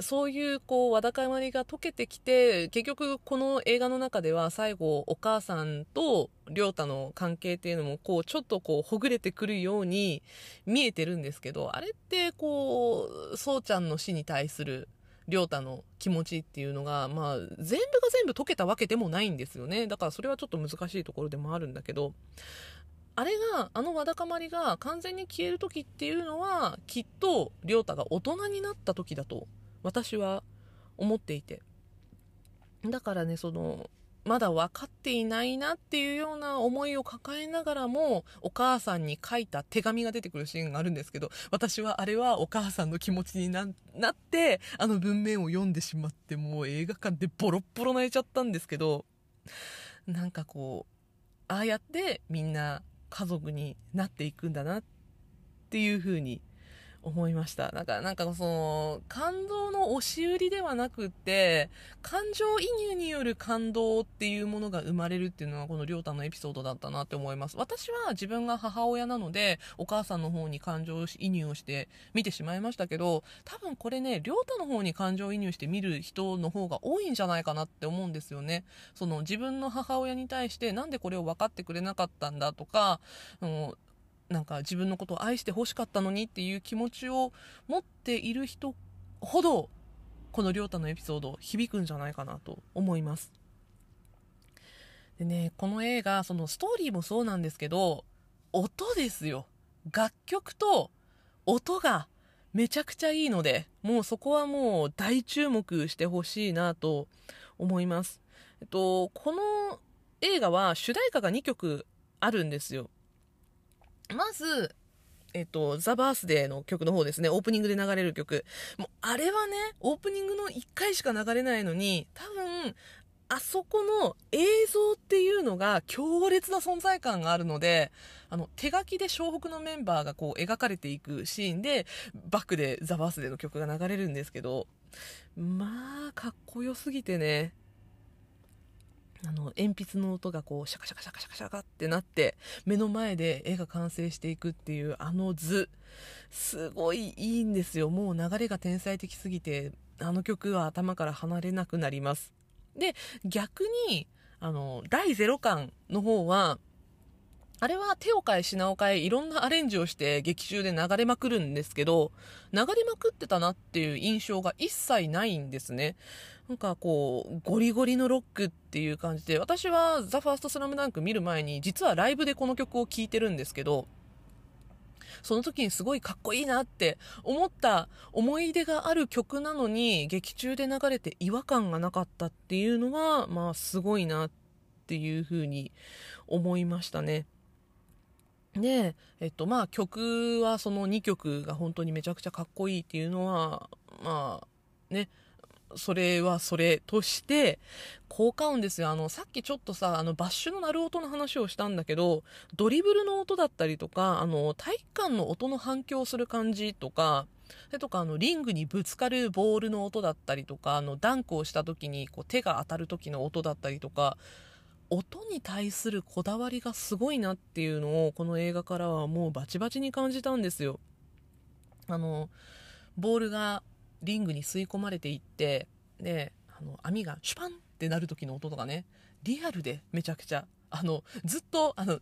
そういうこうわだかまりが解けてきて結局この映画の中では最後お母さんと亮太の関係っていうのもこうちょっとこうほぐれてくるように見えてるんですけどあれってこうそうちゃんの死に対する亮太の気持ちっていうのが、まあ、全部が全部解けたわけでもないんですよね。だからそれはちょっと難しいところでもあるんだけどあれがあのわだかまりが完全に消える時っていうのはきっと亮太が大人になった時だと私は思っていて。だからねそのまだ分かっていないなっていうような思いを抱えながらもお母さんに書いた手紙が出てくるシーンがあるんですけど私はあれはお母さんの気持ちになってあの文面を読んでしまってもう映画館でボロッボロ泣いちゃったんですけどなんかこうああやってみんな家族になっていくんだなっていう風に思いました。なんか、なんかその、感動の押し売りではなくって、感情移入による感動っていうものが生まれるっていうのはこのりょうたのエピソードだったなって思います。私は自分が母親なので、お母さんの方に感情移入をして見てしまいましたけど、多分これね、りょうたの方に感情移入して見る人の方が多いんじゃないかなって思うんですよね。その自分の母親に対してなんでこれを分かってくれなかったんだとか、うんなんか自分のことを愛してほしかったのにっていう気持ちを持っている人ほどこの亮太のエピソード響くんじゃないかなと思います。でねこの映画そのストーリーもそうなんですけど音ですよ。楽曲と音がめちゃくちゃいいのでもうそこはもう大注目してほしいなと思います。えっとこの映画は主題歌が2曲あるんですよ。まず、えっと、ザ・バースデーの曲の方ですね、オープニングで流れる曲。もう、あれはね、オープニングの1回しか流れないのに、多分、あそこの映像っていうのが強烈な存在感があるので、あの、手書きで湘北のメンバーがこう描かれていくシーンで、バックで The Birthday の曲が流れるんですけど、まあ、かっこよすぎてね、あの鉛筆の音がこうシャカシャカシャカシャカシャカってなって目の前で絵が完成していくっていうあの図すごいいいんですよ。もう流れが天才的すぎてあの曲は頭から離れなくなります。で逆にあの第0巻の方はあれは手を変え品を変えいろんなアレンジをして劇中で流れまくるんですけど流れまくってたなっていう印象が一切ないんですねなんかこうゴリゴリのロックっていう感じで私は「ザ・ファーストスラムダンク見る前に実はライブでこの曲を聴いてるんですけどその時にすごいかっこいいなって思った思い出がある曲なのに劇中で流れて違和感がなかったっていうのはまあすごいなっていうふうに思いましたね。で、えっとまあ曲はその2曲が本当にめちゃくちゃかっこいいっていうのはまあねそれはそれとして、効果音ですよ。あの、さっきちょっとさ、あの、バッシュの鳴る音の話をしたんだけど、ドリブルの音だったりとか、あの、体育館の音の反響する感じとか、それとか、あの、リングにぶつかるボールの音だったりとか、あの、ダンクをした時に、こう、手が当たる時の音だったりとか、音に対するこだわりがすごいなっていうのを、この映画からはもうバチバチに感じたんですよ。あの、ボールがリングに吸い込まれていってであの網がシュパンってなる時の音とかねリアルでめちゃくちゃあのずっとあの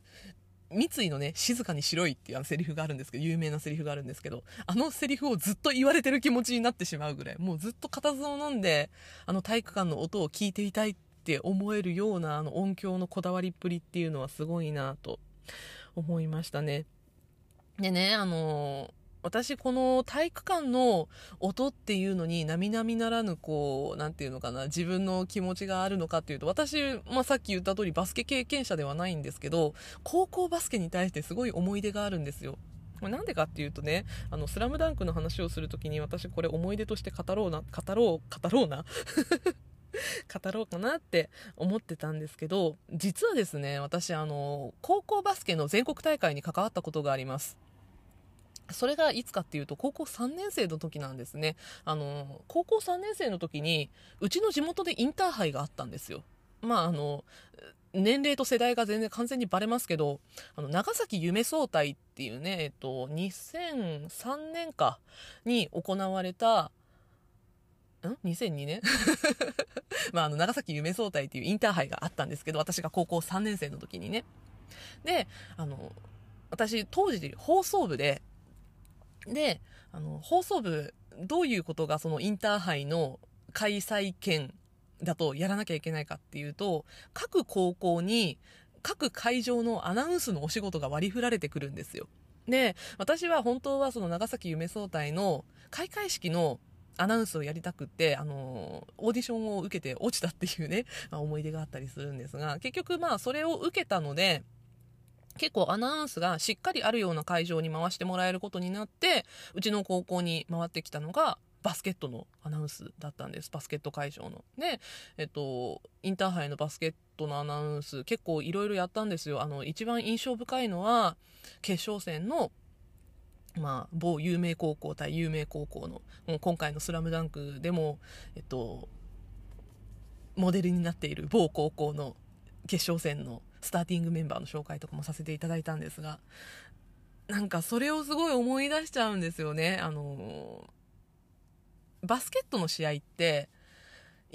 三井のね、静かに白いっていうあのセリフがあるんですけど、有名なセリフがあるんですけど、あのセリフをずっと言われてる気持ちになってしまうぐらい、もうずっと固唾を飲んで、あの体育館の音を聞いていたいっって思えるようなあの音響のこだわりっぷりっていうのはすごいなと思いましたね。でね、あのー私この体育館の音っていうのに並々ならぬこう何て言うのかな自分の気持ちがあるのかっていうと私、まあ、さっき言った通りバスケ経験者ではないんですけど高校バスケに対してすごい思い出があるんですよ。なんでかっていうとね、あの、スラムダンクの話をするときに私これ思い出として語ろうな、語ろう、語ろうな 語ろうかなって思ってたんですけど、実はですね、私あの、高校バスケの全国大会に関わったことがあります。それがいつかっていうと高校3年生の時なんですね。あの、高校3年生の時にうちの地元でインターハイがあったんですよ。まああの、年齢と世代が全然完全にバレますけど、あの、長崎夢総体っていうね、えっと、2003年かに行われた、ん ?2002 年 まあ、あの、長崎夢総体っていうインターハイがあったんですけど、私が高校3年生の時にね。で、あの、私、当時放送部で、で、あの、放送部、どういうことがそのインターハイの開催権だとやらなきゃいけないかっていうと、各高校に各会場のアナウンスのお仕事が割り振られてくるんですよ。で、私は本当はその長崎夢総体の開会式のアナウンスをやりたくって、あの、オーディションを受けて落ちたっていうね、まあ、思い出があったりするんですが、結局まあそれを受けたので、結構アナウンスがしっかりあるような会場に回してもらえることになって、うちの高校に回ってきたのが、バスケットのアナウンスだったんです。バスケット会場の。で、えっと、インターハイのバスケットのアナウンス、結構いろいろやったんですよ。あの、一番印象深いのは、決勝戦の、まあ、某有名高校対有名高校の、もう今回のスラムダンクでも、えっと、モデルになっている某高校の決勝戦のスターティングメンバーの紹介とかもさせていただいたんですが、なんかそれをすごい思い出しちゃうんですよね。あの、バスケットの試合って、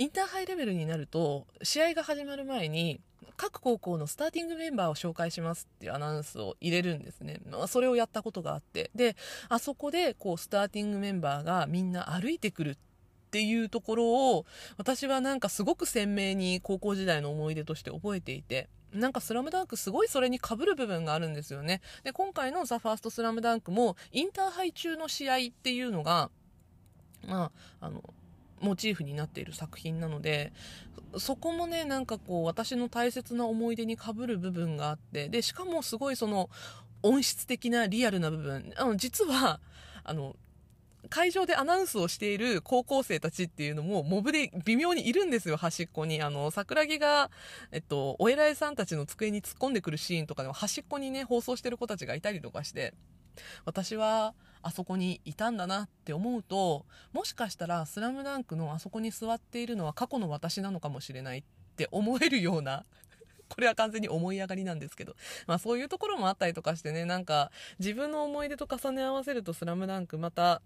インターハイレベルになると、試合が始まる前に、各高校のスターティングメンバーを紹介しますっていうアナウンスを入れるんですね。まあ、それをやったことがあって。で、あそこで、こう、スターティングメンバーがみんな歩いてくるっていうところを、私はなんかすごく鮮明に高校時代の思い出として覚えていて、なんかスラムダンクすごいそれに被る部分があるんですよね。で、今回のザ・ファーストスラムダンクも、インターハイ中の試合っていうのが、まあ、あの、モチーフになっている作品なので、そこもね、なんかこう、私の大切な思い出に被る部分があって、で、しかもすごいその、音質的なリアルな部分、あの、実は、あの、会場でアナウンスをしている高校生たちっていうのも、モブで微妙にいるんですよ、端っこに。あの、桜木が、えっと、お偉いさんたちの机に突っ込んでくるシーンとかでも端っこにね、放送してる子たちがいたりとかして、私はあそこにいたんだなって思うと、もしかしたらスラムダンクのあそこに座っているのは過去の私なのかもしれないって思えるような これは完全に思い上がりなんですけど。まあそういうところもあったりとかしてね、なんか自分の思い出と重ね合わせるとスラムダンクまた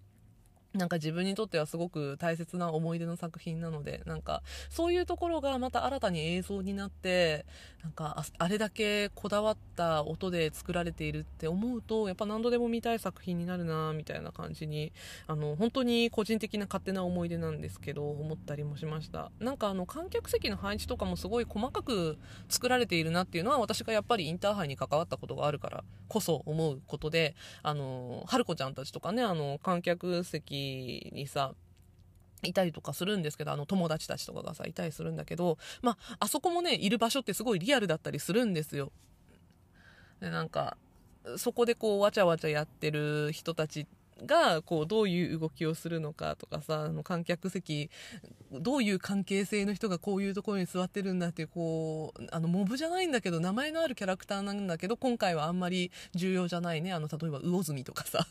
なんか自分にとってはすごく大切な思い出の作品なので、なんかそういうところがまた新たに映像になって、なんかあれだけこだわった音で作られているって思うと、やっぱ何度でも見たい作品になるなみたいな感じに、あの、本当に個人的な勝手な思い出なんですけど、思ったりもしました。なんかあの観客席の配置とかもすごい細かく作られているなっていうのは私がやっぱりインターハイに関わったことがあるからこそ思うことで、あの、春子ちゃんたちとかね、あの、観客席にさいたりとかするんですけど、あの友達たちとかがさ、いたりするんだけど、まあ、あそこもね、いる場所ってすごいリアルだったりするんですよ。で、なんか、そこでこう、わちゃわちゃやってる人たちが、こう、どういう動きをするのかとかさ、あの観客席、どういう関係性の人がこういうところに座ってるんだっていう、こう、あの、モブじゃないんだけど、名前のあるキャラクターなんだけど、今回はあんまり重要じゃないね。あの、例えば、魚住とかさ。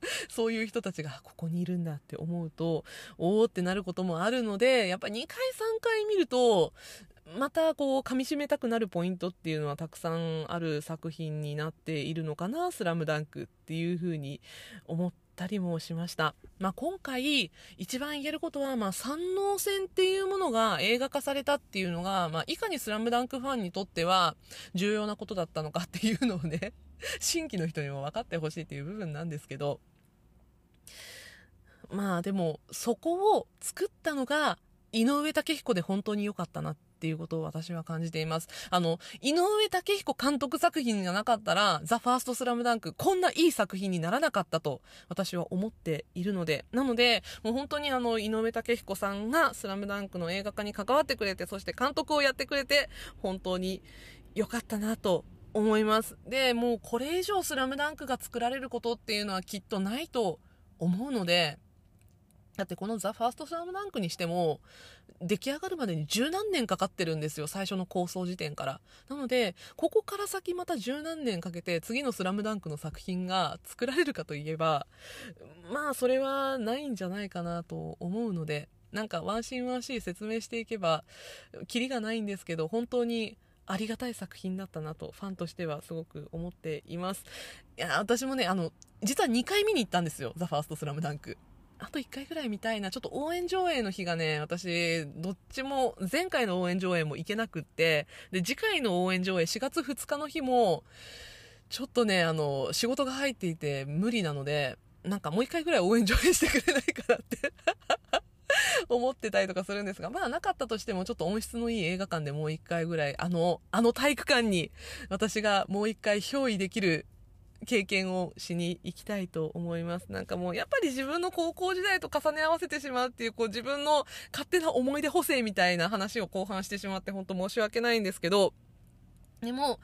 そういう人たちがここにいるんだって思うと、おおってなることもあるので、やっぱ2回3回見ると、またこう噛み締めたくなるポイントっていうのはたくさんある作品になっているのかな、スラムダンクっていうふうに思ったりもしました。まあ、今回一番言えることは、まあ、三能戦っていうものが映画化されたっていうのが、まあ、いかにスラムダンクファンにとっては重要なことだったのかっていうのをね、新規の人にも分かってほしいっていう部分なんですけど、まあでも、そこを作ったのが、井上武彦で本当に良かったなっていうことを私は感じています。あの、井上武彦監督作品がなかったら、ザ・ファースト・スラムダンク、こんないい作品にならなかったと、私は思っているので、なので、もう本当にあの、井上武彦さんがスラムダンクの映画化に関わってくれて、そして監督をやってくれて、本当に良かったなと思います。で、もうこれ以上スラムダンクが作られることっていうのはきっとないと思うので、だってこのザ・ファーストスラムダンクにしても、出来上がるまでに十何年かかってるんですよ、最初の構想時点から。なので、ここから先また十何年かけて次のスラムダンクの作品が作られるかといえば、まあそれはないんじゃないかなと思うので、なんかワンシーンワンシーン説明していけば、キリがないんですけど、本当にありがたい作品だったなと、ファンとしてはすごく思っています。いや、私もね、あの、実は2回見に行ったんですよ、ザ・ファーストスラムダンク。あと1回ぐらい見たいな。ちょっと応援上映の日がね、私、どっちも、前回の応援上映も行けなくって、で、次回の応援上映4月2日の日も、ちょっとね、あの、仕事が入っていて無理なので、なんかもう1回ぐらい応援上映してくれないかなって 思ってたりとかするんですが、まあなかったとしてもちょっと音質のいい映画館でもう一回ぐらい、あの、あの体育館に私がもう一回憑依できる経験をしに行きたいと思います。なんかもうやっぱり自分の高校時代と重ね合わせてしまうっていう、こう自分の勝手な思い出補正みたいな話を後半してしまって本当申し訳ないんですけど、でも、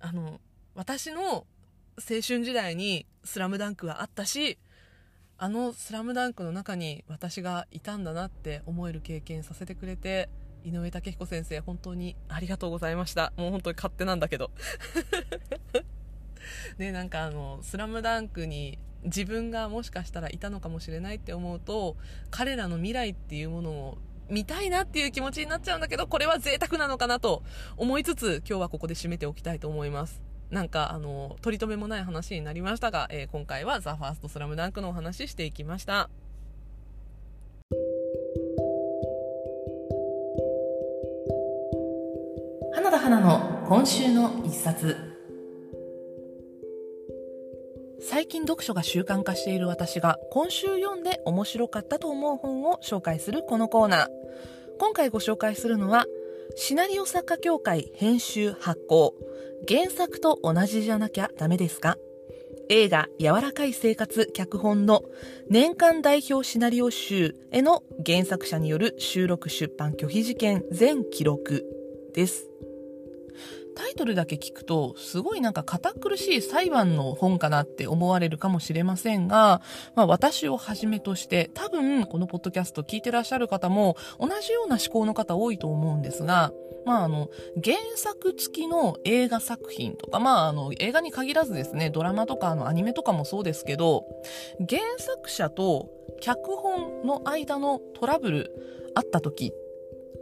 あの、私の青春時代にスラムダンクはあったし、あのスラムダンクの中に私がいたんだなって思える経験させてくれて、井上武彦先生本当にありがとうございました。もう本当に勝手なんだけど。ね、なんかあの、スラムダンクに自分がもしかしたらいたのかもしれないって思うと、彼らの未来っていうものを見たいなっていう気持ちになっちゃうんだけど、これは贅沢なのかなと思いつつ、今日はここで締めておきたいと思います。なんか、あの、取り留めもない話になりましたが、えー、今回はザ・ファーストスラムダンクのお話していきました。花田花の今週の一冊。最近読書が習慣化している私が今週読んで面白かったと思う本を紹介するこのコーナー。今回ご紹介するのは、シナリオ作家協会編集発行。原作と同じじゃなきゃダメですか？映画柔らかい生活脚本の年間代表シナリオ集への原作者による収録出版拒否事件全記録です。タイトルだけ聞くと、すごいなんか堅苦しい裁判の本かなって思われるかもしれませんが、まあ私をはじめとして、多分このポッドキャスト聞いてらっしゃる方も同じような思考の方多いと思うんですが、まああの、原作付きの映画作品とか、まああの、映画に限らずですね、ドラマとかあのアニメとかもそうですけど、原作者と脚本の間のトラブルあった時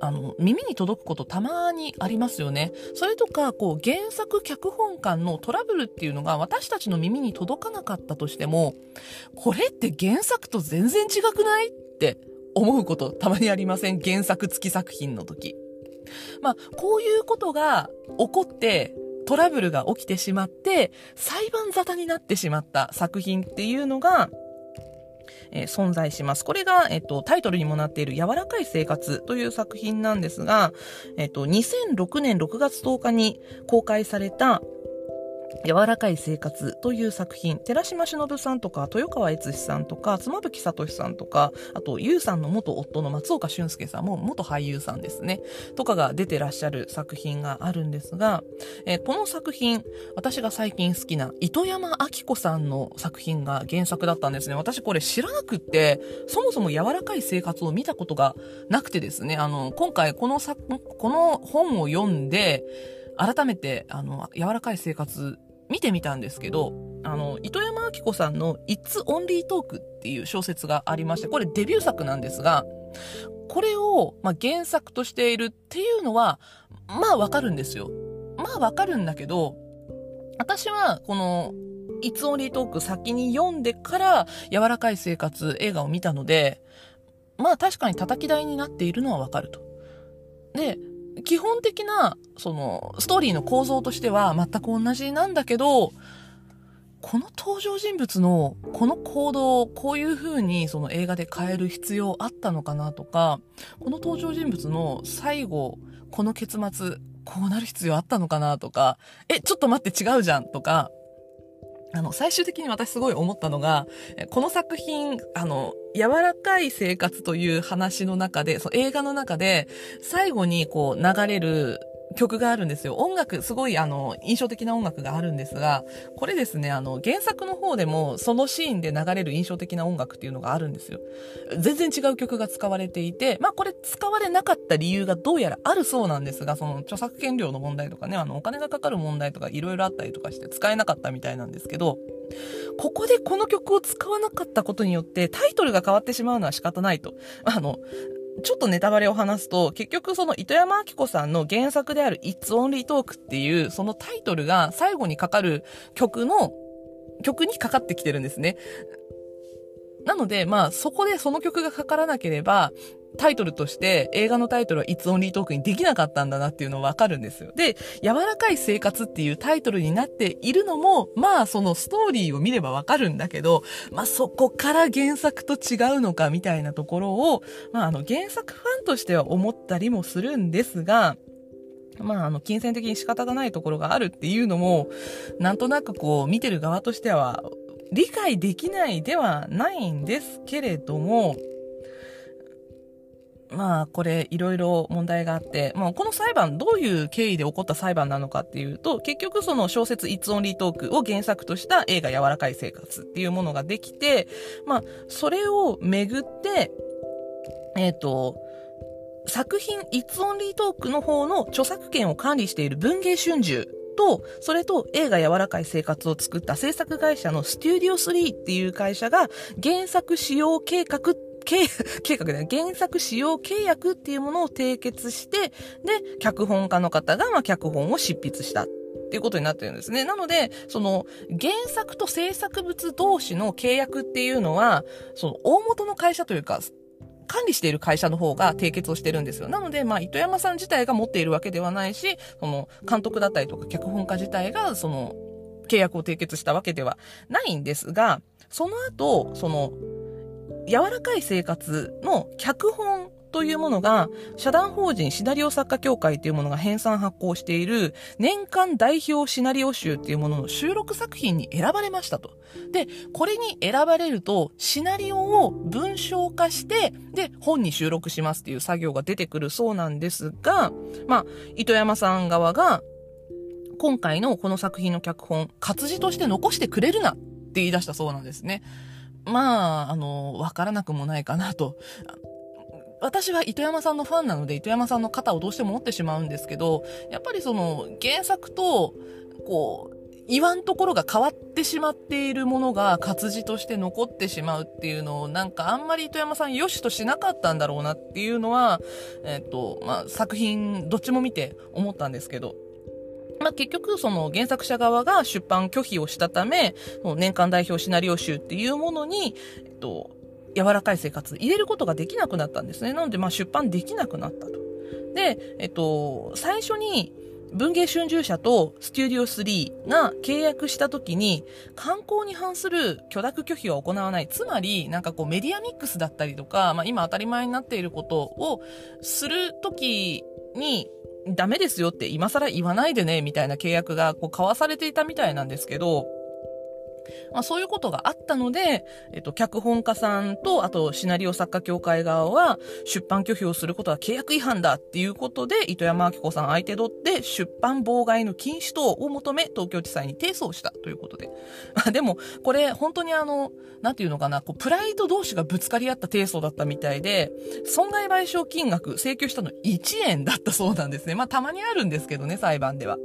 あの、耳に届くことたまにありますよね。それとか、こう、原作脚本間のトラブルっていうのが私たちの耳に届かなかったとしても、これって原作と全然違くない？って思うことたまにありません？原作付き作品の時。まあ、こういうことが起こって、トラブルが起きてしまって、裁判沙汰になってしまった作品っていうのが、えー、存在します。これが、えっ、と、タイトルにもなっている柔らかい生活という作品なんですが、えっ、と、2006年6月10日に公開された柔らかい生活という作品、寺島しのぶさんとか、豊川悦司さんとか、妻夫木聡さんとか、あと、ゆうさんの元夫の松岡俊介さんも元俳優さんですね、とかが出てらっしゃる作品があるんですが、えー、この作品、私が最近好きな糸山明子さんの作品が原作だったんですね。私これ知らなくって、そもそも柔らかい生活を見たことがなくてですね、あの、今回この作、この本を読んで、改めて、あの、柔らかい生活見てみたんですけど、あの、糸山明子さんの It's Only Talk っていう小説がありまして、これデビュー作なんですが、これを、まあ、原作としているっていうのは、まあわかるんですよ。まあわかるんだけど、私はこの It's Only Talk 先に読んでから柔らかい生活映画を見たので、まあ確かに叩き台になっているのはわかると。で、基本的な、その、ストーリーの構造としては全く同じなんだけど、この登場人物のこの行動をこういう風にその映画で変える必要あったのかなとか、この登場人物の最後、この結末、こうなる必要あったのかなとか、え、ちょっと待って違うじゃんとか、あの、最終的に私すごい思ったのが、この作品、あの、柔らかい生活という話の中で、その映画の中で、最後にこう流れる曲があるんですよ。音楽、すごいあの、印象的な音楽があるんですが、これですね、あの、原作の方でもそのシーンで流れる印象的な音楽っていうのがあるんですよ。全然違う曲が使われていて、まあこれ使われなかった理由がどうやらあるそうなんですが、その著作権料の問題とかね、あの、お金がかかる問題とかいろいろあったりとかして使えなかったみたいなんですけど、ここでこの曲を使わなかったことによってタイトルが変わってしまうのは仕方ないと。あの、ちょっとネタバレを話すと、結局その糸山明子さんの原作である It's Only Talk っていうそのタイトルが最後にかかる曲の、曲にかかってきてるんですね。なので、まあ、そこでその曲がかからなければ、タイトルとして映画のタイトルは It's Only Talk にできなかったんだなっていうのわかるんですよ。で、柔らかい生活っていうタイトルになっているのも、まあそのストーリーを見ればわかるんだけど、まあそこから原作と違うのかみたいなところを、まああの原作ファンとしては思ったりもするんですが、まあ、あの、金銭的に仕方がないところがあるっていうのも、なんとなくこう、見てる側としては、理解できないではないんですけれども、まあ、これ、いろいろ問題があって、まあ、この裁判、どういう経緯で起こった裁判なのかっていうと、結局その小説 It's Only Talk を原作とした映画柔らかい生活っていうものができて、まあ、それをめぐって、えっ、ー、と、作品 It's Only Talk の方の著作権を管理している文芸春秋と、それと映画柔らかい生活を作った制作会社のステューディオ3っていう会社が原作使用計画計 計画で原作使用契約っていうものを締結して、で、脚本家の方が、まあ、脚本を執筆した。っていうことになってるんですね。なので、その原作と制作物同士の契約っていうのは、その大元の会社というか、管理している会社の方が締結をしてるんですよ。なので、まあ、糸山さん自体が持っているわけではないし、その、監督だったりとか脚本家自体が、その、契約を締結したわけではないんですが、その後、その、柔らかい生活の脚本というものが、社団法人シナリオ作家協会というものが編纂発行している年間代表シナリオ集っていうものの収録作品に選ばれましたと。で、これに選ばれると、シナリオを文章化して、で、本に収録しますっていう作業が出てくるそうなんですが、まあ、糸山さん側が、今回のこの作品の脚本、活字として残してくれるなって言い出したそうなんですね。まあ、あの、わからなくもないかなと。私は糸山さんのファンなので、糸山さんの肩をどうしても持ってしまうんですけど、やっぱりその、原作と、こう、言わんところが変わってしまっているものが活字として残ってしまうっていうのをなんかあんまり糸山さん良しとしなかったんだろうなっていうのは、えっ、と、まあ、作品どっちも見て思ったんですけど、まあ、結局、その原作者側が出版拒否をしたため、年間代表シナリオ集っていうものに、えっと、柔らかい生活入れることができなくなったんですね。なので、まあ、出版できなくなったと。で、えっと、最初に、文芸春秋社とステューディオ3が契約した時に、観光に反する許諾拒否は行わない。つまり、なんかこうメディアミックスだったりとか、まあ今当たり前になっていることをする時に、ダメですよって今更言わないでね、みたいな契約がこう交わされていたみたいなんですけど、まあそういうことがあったので、えっと、脚本家さんと、あとシナリオ作家協会側は、出版拒否をすることは契約違反だっていうことで、糸山明子さん相手取って出版妨害の禁止等を求め、東京地裁に提訴をしたということで。まあでも、これ本当にあの、なんていうのかな、こう、プライド同士がぶつかり合った提訴だったみたいで、損害賠償金額請求したの1円だったそうなんですね。まあたまにあるんですけどね、裁判では。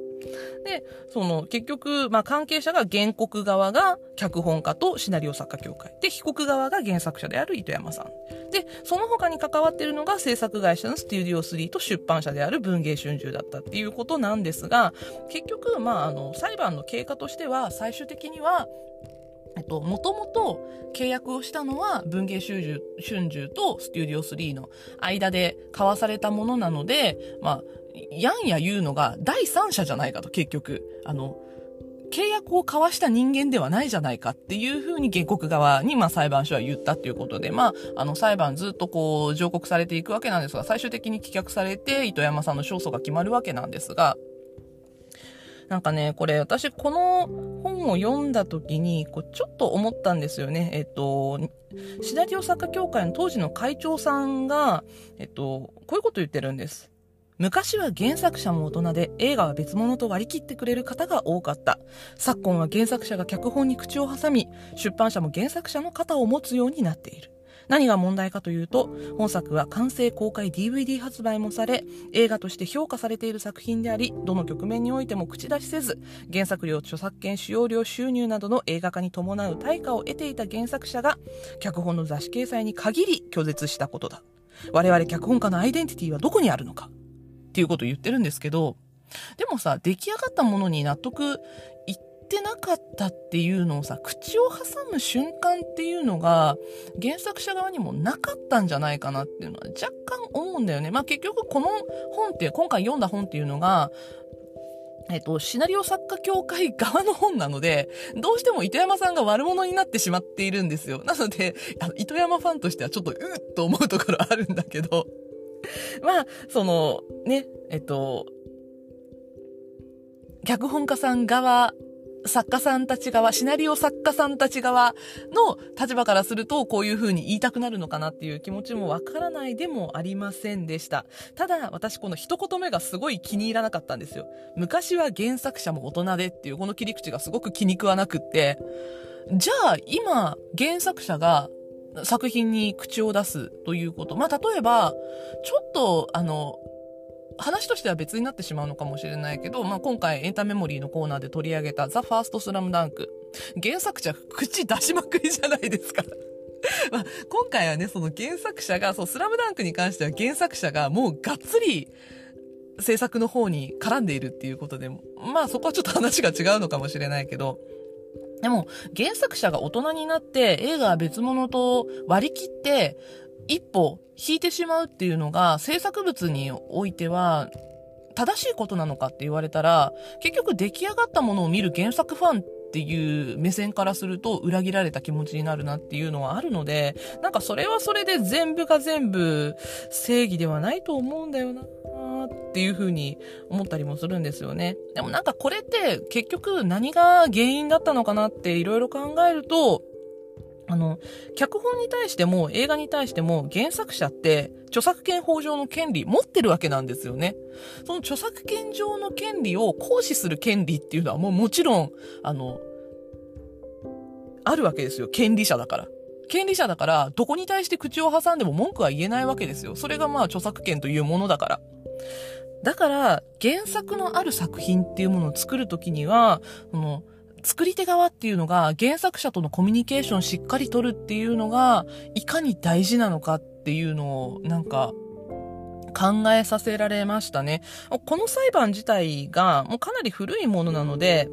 で、その、結局、まあ、関係者が原告側が脚本家とシナリオ作家協会。で、被告側が原作者である糸山さん。で、その他に関わっているのが制作会社のステューディオ3と出版社である文芸春秋だったっていうことなんですが、結局、まあ、あの、裁判の経過としては、最終的には、えっと、もともと契約をしたのは文芸春秋春秋とステューディオ3の間で交わされたものなので、まあ、やんや言うのが第三者じゃないかと、結局。あの、契約を交わした人間ではないじゃないかっていうふうに原告側に、まあ裁判所は言ったっていうことで、まあ、あの裁判ずっとこう、上告されていくわけなんですが、最終的に棄却されて、糸山さんの勝訴が決まるわけなんですが、なんかね、これ私この本を読んだ時に、こうちょっと思ったんですよね。えっと、シナリオ作家協会の当時の会長さんが、えっと、こういうこと言ってるんです。昔は原作者も大人で映画は別物と割り切ってくれる方が多かった。昨今は原作者が脚本に口を挟み、出版社も原作者の肩を持つようになっている。何が問題かというと、本作は完成公開 DVD 発売もされ、映画として評価されている作品であり、どの局面においても口出しせず、原作料、著作権使用料収入などの映画化に伴う対価を得ていた原作者が、脚本の雑誌掲載に限り拒絶したことだ。我々脚本家のアイデンティティはどこにあるのかっていうことを言ってるんですけど、でもさ、出来上がったものに納得いってなかったっていうのをさ、口を挟む瞬間っていうのが、原作者側にもなかったんじゃないかなっていうのは若干思うんだよね。まあ結局この本って、今回読んだ本っていうのが、えっと、シナリオ作家協会側の本なので、どうしても糸山さんが悪者になってしまっているんですよ。なので、あの、糸山ファンとしてはちょっと、うっと思うところあるんだけど、まあ、その、ね、えっと、脚本家さん側、作家さんたち側、シナリオ作家さんたち側の立場からすると、こういう風に言いたくなるのかなっていう気持ちもわからないでもありませんでした。ただ、私この一言目がすごい気に入らなかったんですよ。昔は原作者も大人でっていうこの切り口がすごく気に食わなくって、じゃあ今、原作者が作品に口を出すということ。まあ、例えば、ちょっと、あの、話としては別になってしまうのかもしれないけど、まあ、今回エンタメモリーのコーナーで取り上げたザ・ファースト・スラムダンク。原作者、口出しまくりじゃないですか。まあ、今回はね、その原作者が、そう、スラムダンクに関しては原作者がもうがっつり制作の方に絡んでいるっていうことで、まあそこはちょっと話が違うのかもしれないけど、でも、原作者が大人になって映画は別物と割り切って、一歩引いてしまうっていうのが制作物においては正しいことなのかって言われたら、結局出来上がったものを見る原作ファンっっていう目線からすると裏切られた気持ちになるなっていうのはあるので、なんかそれはそれで全部が全部正義ではないと思うんだよな。っていう風に思ったりもするんですよね。でもなんかこれって結局何が原因だったのかなっていろいろ考えると、あの、脚本に対しても映画に対しても原作者って著作権法上の権利持ってるわけなんですよね。その著作権上の権利を行使する権利っていうのはもうもちろん、あの、あるわけですよ。権利者だから。権利者だから、どこに対して口を挟んでも文句は言えないわけですよ。それがまあ著作権というものだから。だから、原作のある作品っていうものを作るときには、その、作り手側っていうのが原作者とのコミュニケーションをしっかり取るっていうのが、いかに大事なのかっていうのを、なんか、考えさせられましたね。この裁判自体がもうかなり古いものなので、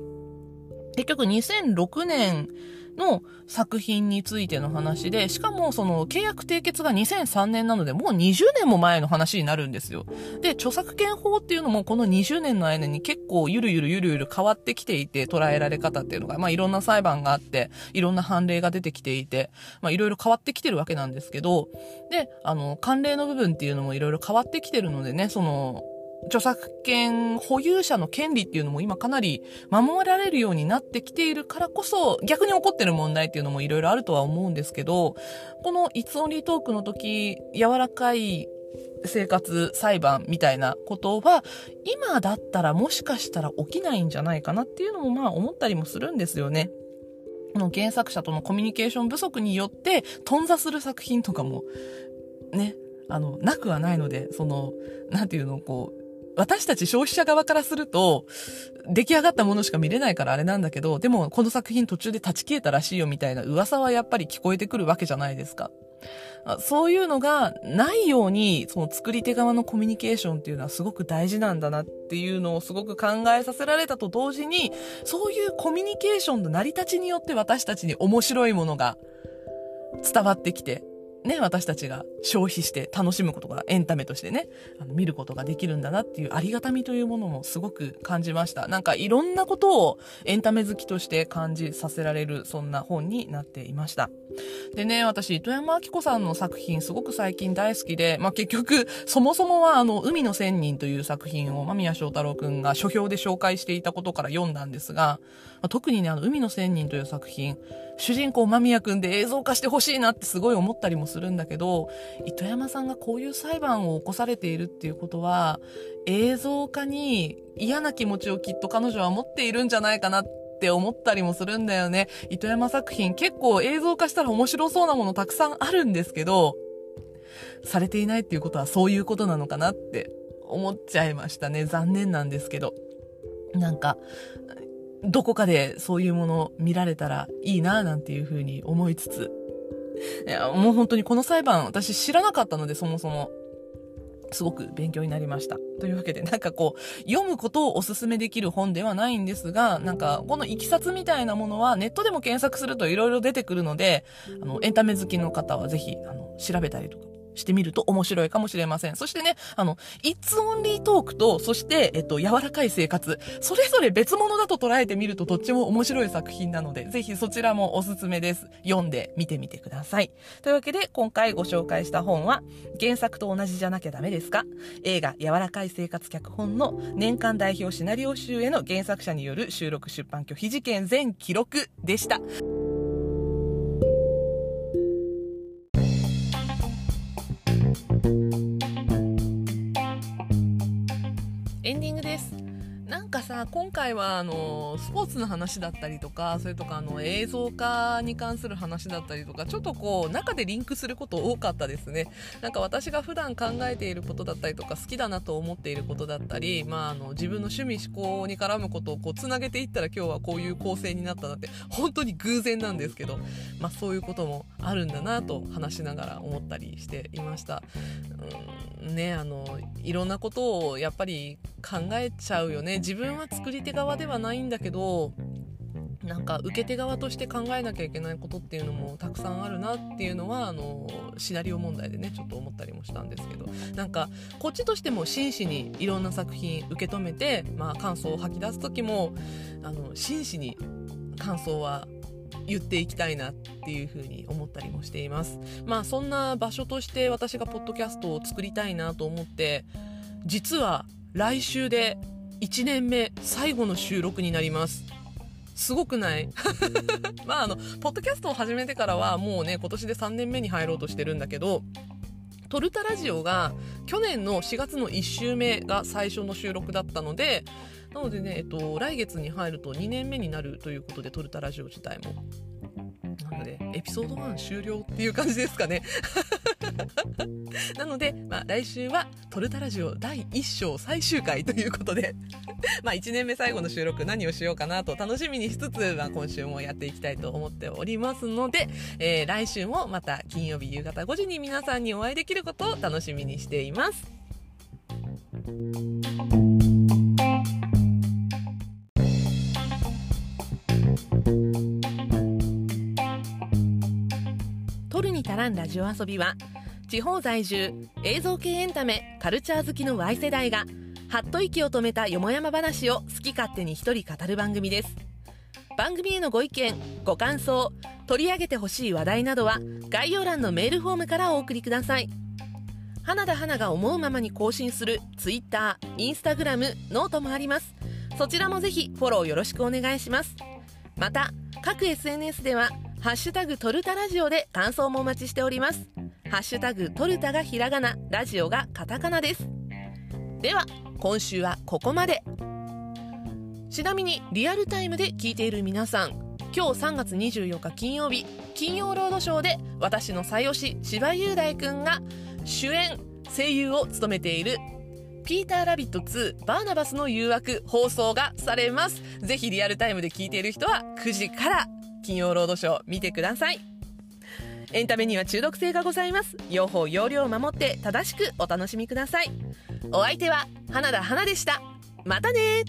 結局2006年の作品についての話で、しかもその契約締結が2003年なので、もう20年も前の話になるんですよ。で、著作権法っていうのもこの20年の間に結構ゆるゆるゆるゆる変わってきていて、捉えられ方っていうのが、まあいろんな裁判があって、いろんな判例が出てきていて、まあいろいろ変わってきてるわけなんですけど、で、あの、慣例の部分っていうのもいろいろ変わってきてるのでね、その、著作権保有者の権利っていうのも今かなり守られるようになってきているからこそ逆に起こってる問題っていうのもいろいろあるとは思うんですけどこの「いつオンリートーク」の時柔らかい生活裁判みたいなことは今だったらもしかしたら起きないんじゃないかなっていうのもまあ思ったりもするんですよね。の原作者とのコミュニケーション不足によって頓挫する作品とかもねあのなくはないのでそのなんていうのこう私たち消費者側からすると、出来上がったものしか見れないからあれなんだけど、でもこの作品途中で立ち消えたらしいよみたいな噂はやっぱり聞こえてくるわけじゃないですか。そういうのがないように、その作り手側のコミュニケーションっていうのはすごく大事なんだなっていうのをすごく考えさせられたと同時に、そういうコミュニケーションの成り立ちによって私たちに面白いものが伝わってきて、ね、私たちが消費して楽しむことがエンタメとしてね、あの見ることができるんだなっていうありがたみというものもすごく感じました。なんかいろんなことをエンタメ好きとして感じさせられる、そんな本になっていました。でね、私、糸山明子さんの作品すごく最近大好きで、まあ、結局、そもそもはあの、海の仙人という作品を間宮祥太郎くんが書評で紹介していたことから読んだんですが、まあ、特にね、あの、海の仙人という作品、主人公間宮くんで映像化してほしいなってすごい思ったりもするんだけど、糸山さんがこういう裁判を起こされているっていうことは、映像化に嫌な気持ちをきっと彼女は持っているんじゃないかなって思ったりもするんだよね。糸山作品結構映像化したら面白そうなものたくさんあるんですけど、されていないっていうことはそういうことなのかなって思っちゃいましたね。残念なんですけど。なんか、どこかでそういうもの見られたらいいななんていうふうに思いつつ、いや、もう本当にこの裁判私知らなかったのでそもそも。すごく勉強になりました。というわけで、なんかこう、読むことをおすすめできる本ではないんですが、なんか、このいきさつみたいなものはネットでも検索すると色々出てくるので、あの、エンタメ好きの方はぜひ、あの、調べたりとかしてみると面白いかもしれません。そしてね、あの、It's Only Talk と、そして、えっと、柔らかい生活、それぞれ別物だと捉えてみるとどっちも面白い作品なので、ぜひそちらもおすすめです。読んで見てみてください。というわけで、今回ご紹介した本は、原作と同じじゃなきゃダメですか？映画、柔らかい生活脚本の年間代表シナリオ集への原作者による収録出版拒否事件全記録でした。今回はあのスポーツの話だったりとかそれとかあの映像化に関する話だったりとかちょっとこう中でリンクすること多かったですねなんか私が普段考えていることだったりとか好きだなと思っていることだったり、まあ、あの自分の趣味思考に絡むことをこうつなげていったら今日はこういう構成になったなって本当に偶然なんですけど、まあ、そういうこともあるんだなと話しながら思ったりしていました。うんねあのいろんなことをやっぱり考えちゃうよね。自分は作り手側ではないんだけどなんか受け手側として考えなきゃいけないことっていうのもたくさんあるなっていうのはあのシナリオ問題でねちょっと思ったりもしたんですけど。なんかこっちとしても真摯にいろんな作品受け止めて、まあ、感想を吐き出す時もあの真摯に感想は言っていきたいなっていうふうに思ったりもしています。まあそんな場所として私がポッドキャストを作りたいなと思って実は来週で1年目最後の収録になります。すごくない？まああのポッドキャストを始めてからはもうね今年で3年目に入ろうとしてるんだけどトルタラジオが去年の4月の1週目が最初の収録だったのでなのでね、えっと、来月に入ると2年目になるということでトルタラジオ自体もなのでエピソード1終了っていう感じですかね なので、まあ、来週はトルタラジオ第1章最終回ということで まあ1年目最後の収録何をしようかなと楽しみにしつつ、まあ、今週もやっていきたいと思っておりますので、えー、来週もまた金曜日夕方5時に皆さんにお会いできることを楽しみにしています。るに足らんラジオ遊びは地方在住映像系エンタメカルチャー好きの Y 世代がはっと息を止めたよもやま話を好き勝手に一人語る番組です。番組へのご意見ご感想取り上げてほしい話題などは概要欄のメールフォームからお送りください。花田花が思うままに更新する Twitter、Instagram、 note もあります。そちらもぜひフォローよろしくお願いします。また各 SNS ではハッシュタグトルタラジオで感想もお待ちしております。ハッシュタグトルタがひらがな、ラジオがカタカナです。では、今週はここまで。ちなみに、リアルタイムで聞いている皆さん、今日3月24日金曜日、金曜ロードショーで私の最推し、千葉雄大くんが主演、声優を務めているピーターラビット2バーナバスの誘惑放送がされます。ぜひリアルタイムで聞いている人は9時から金曜ロードショー見てください。エンタメには中毒性がございます。用法用量を守って正しくお楽しみください。お相手は花田花でした。またね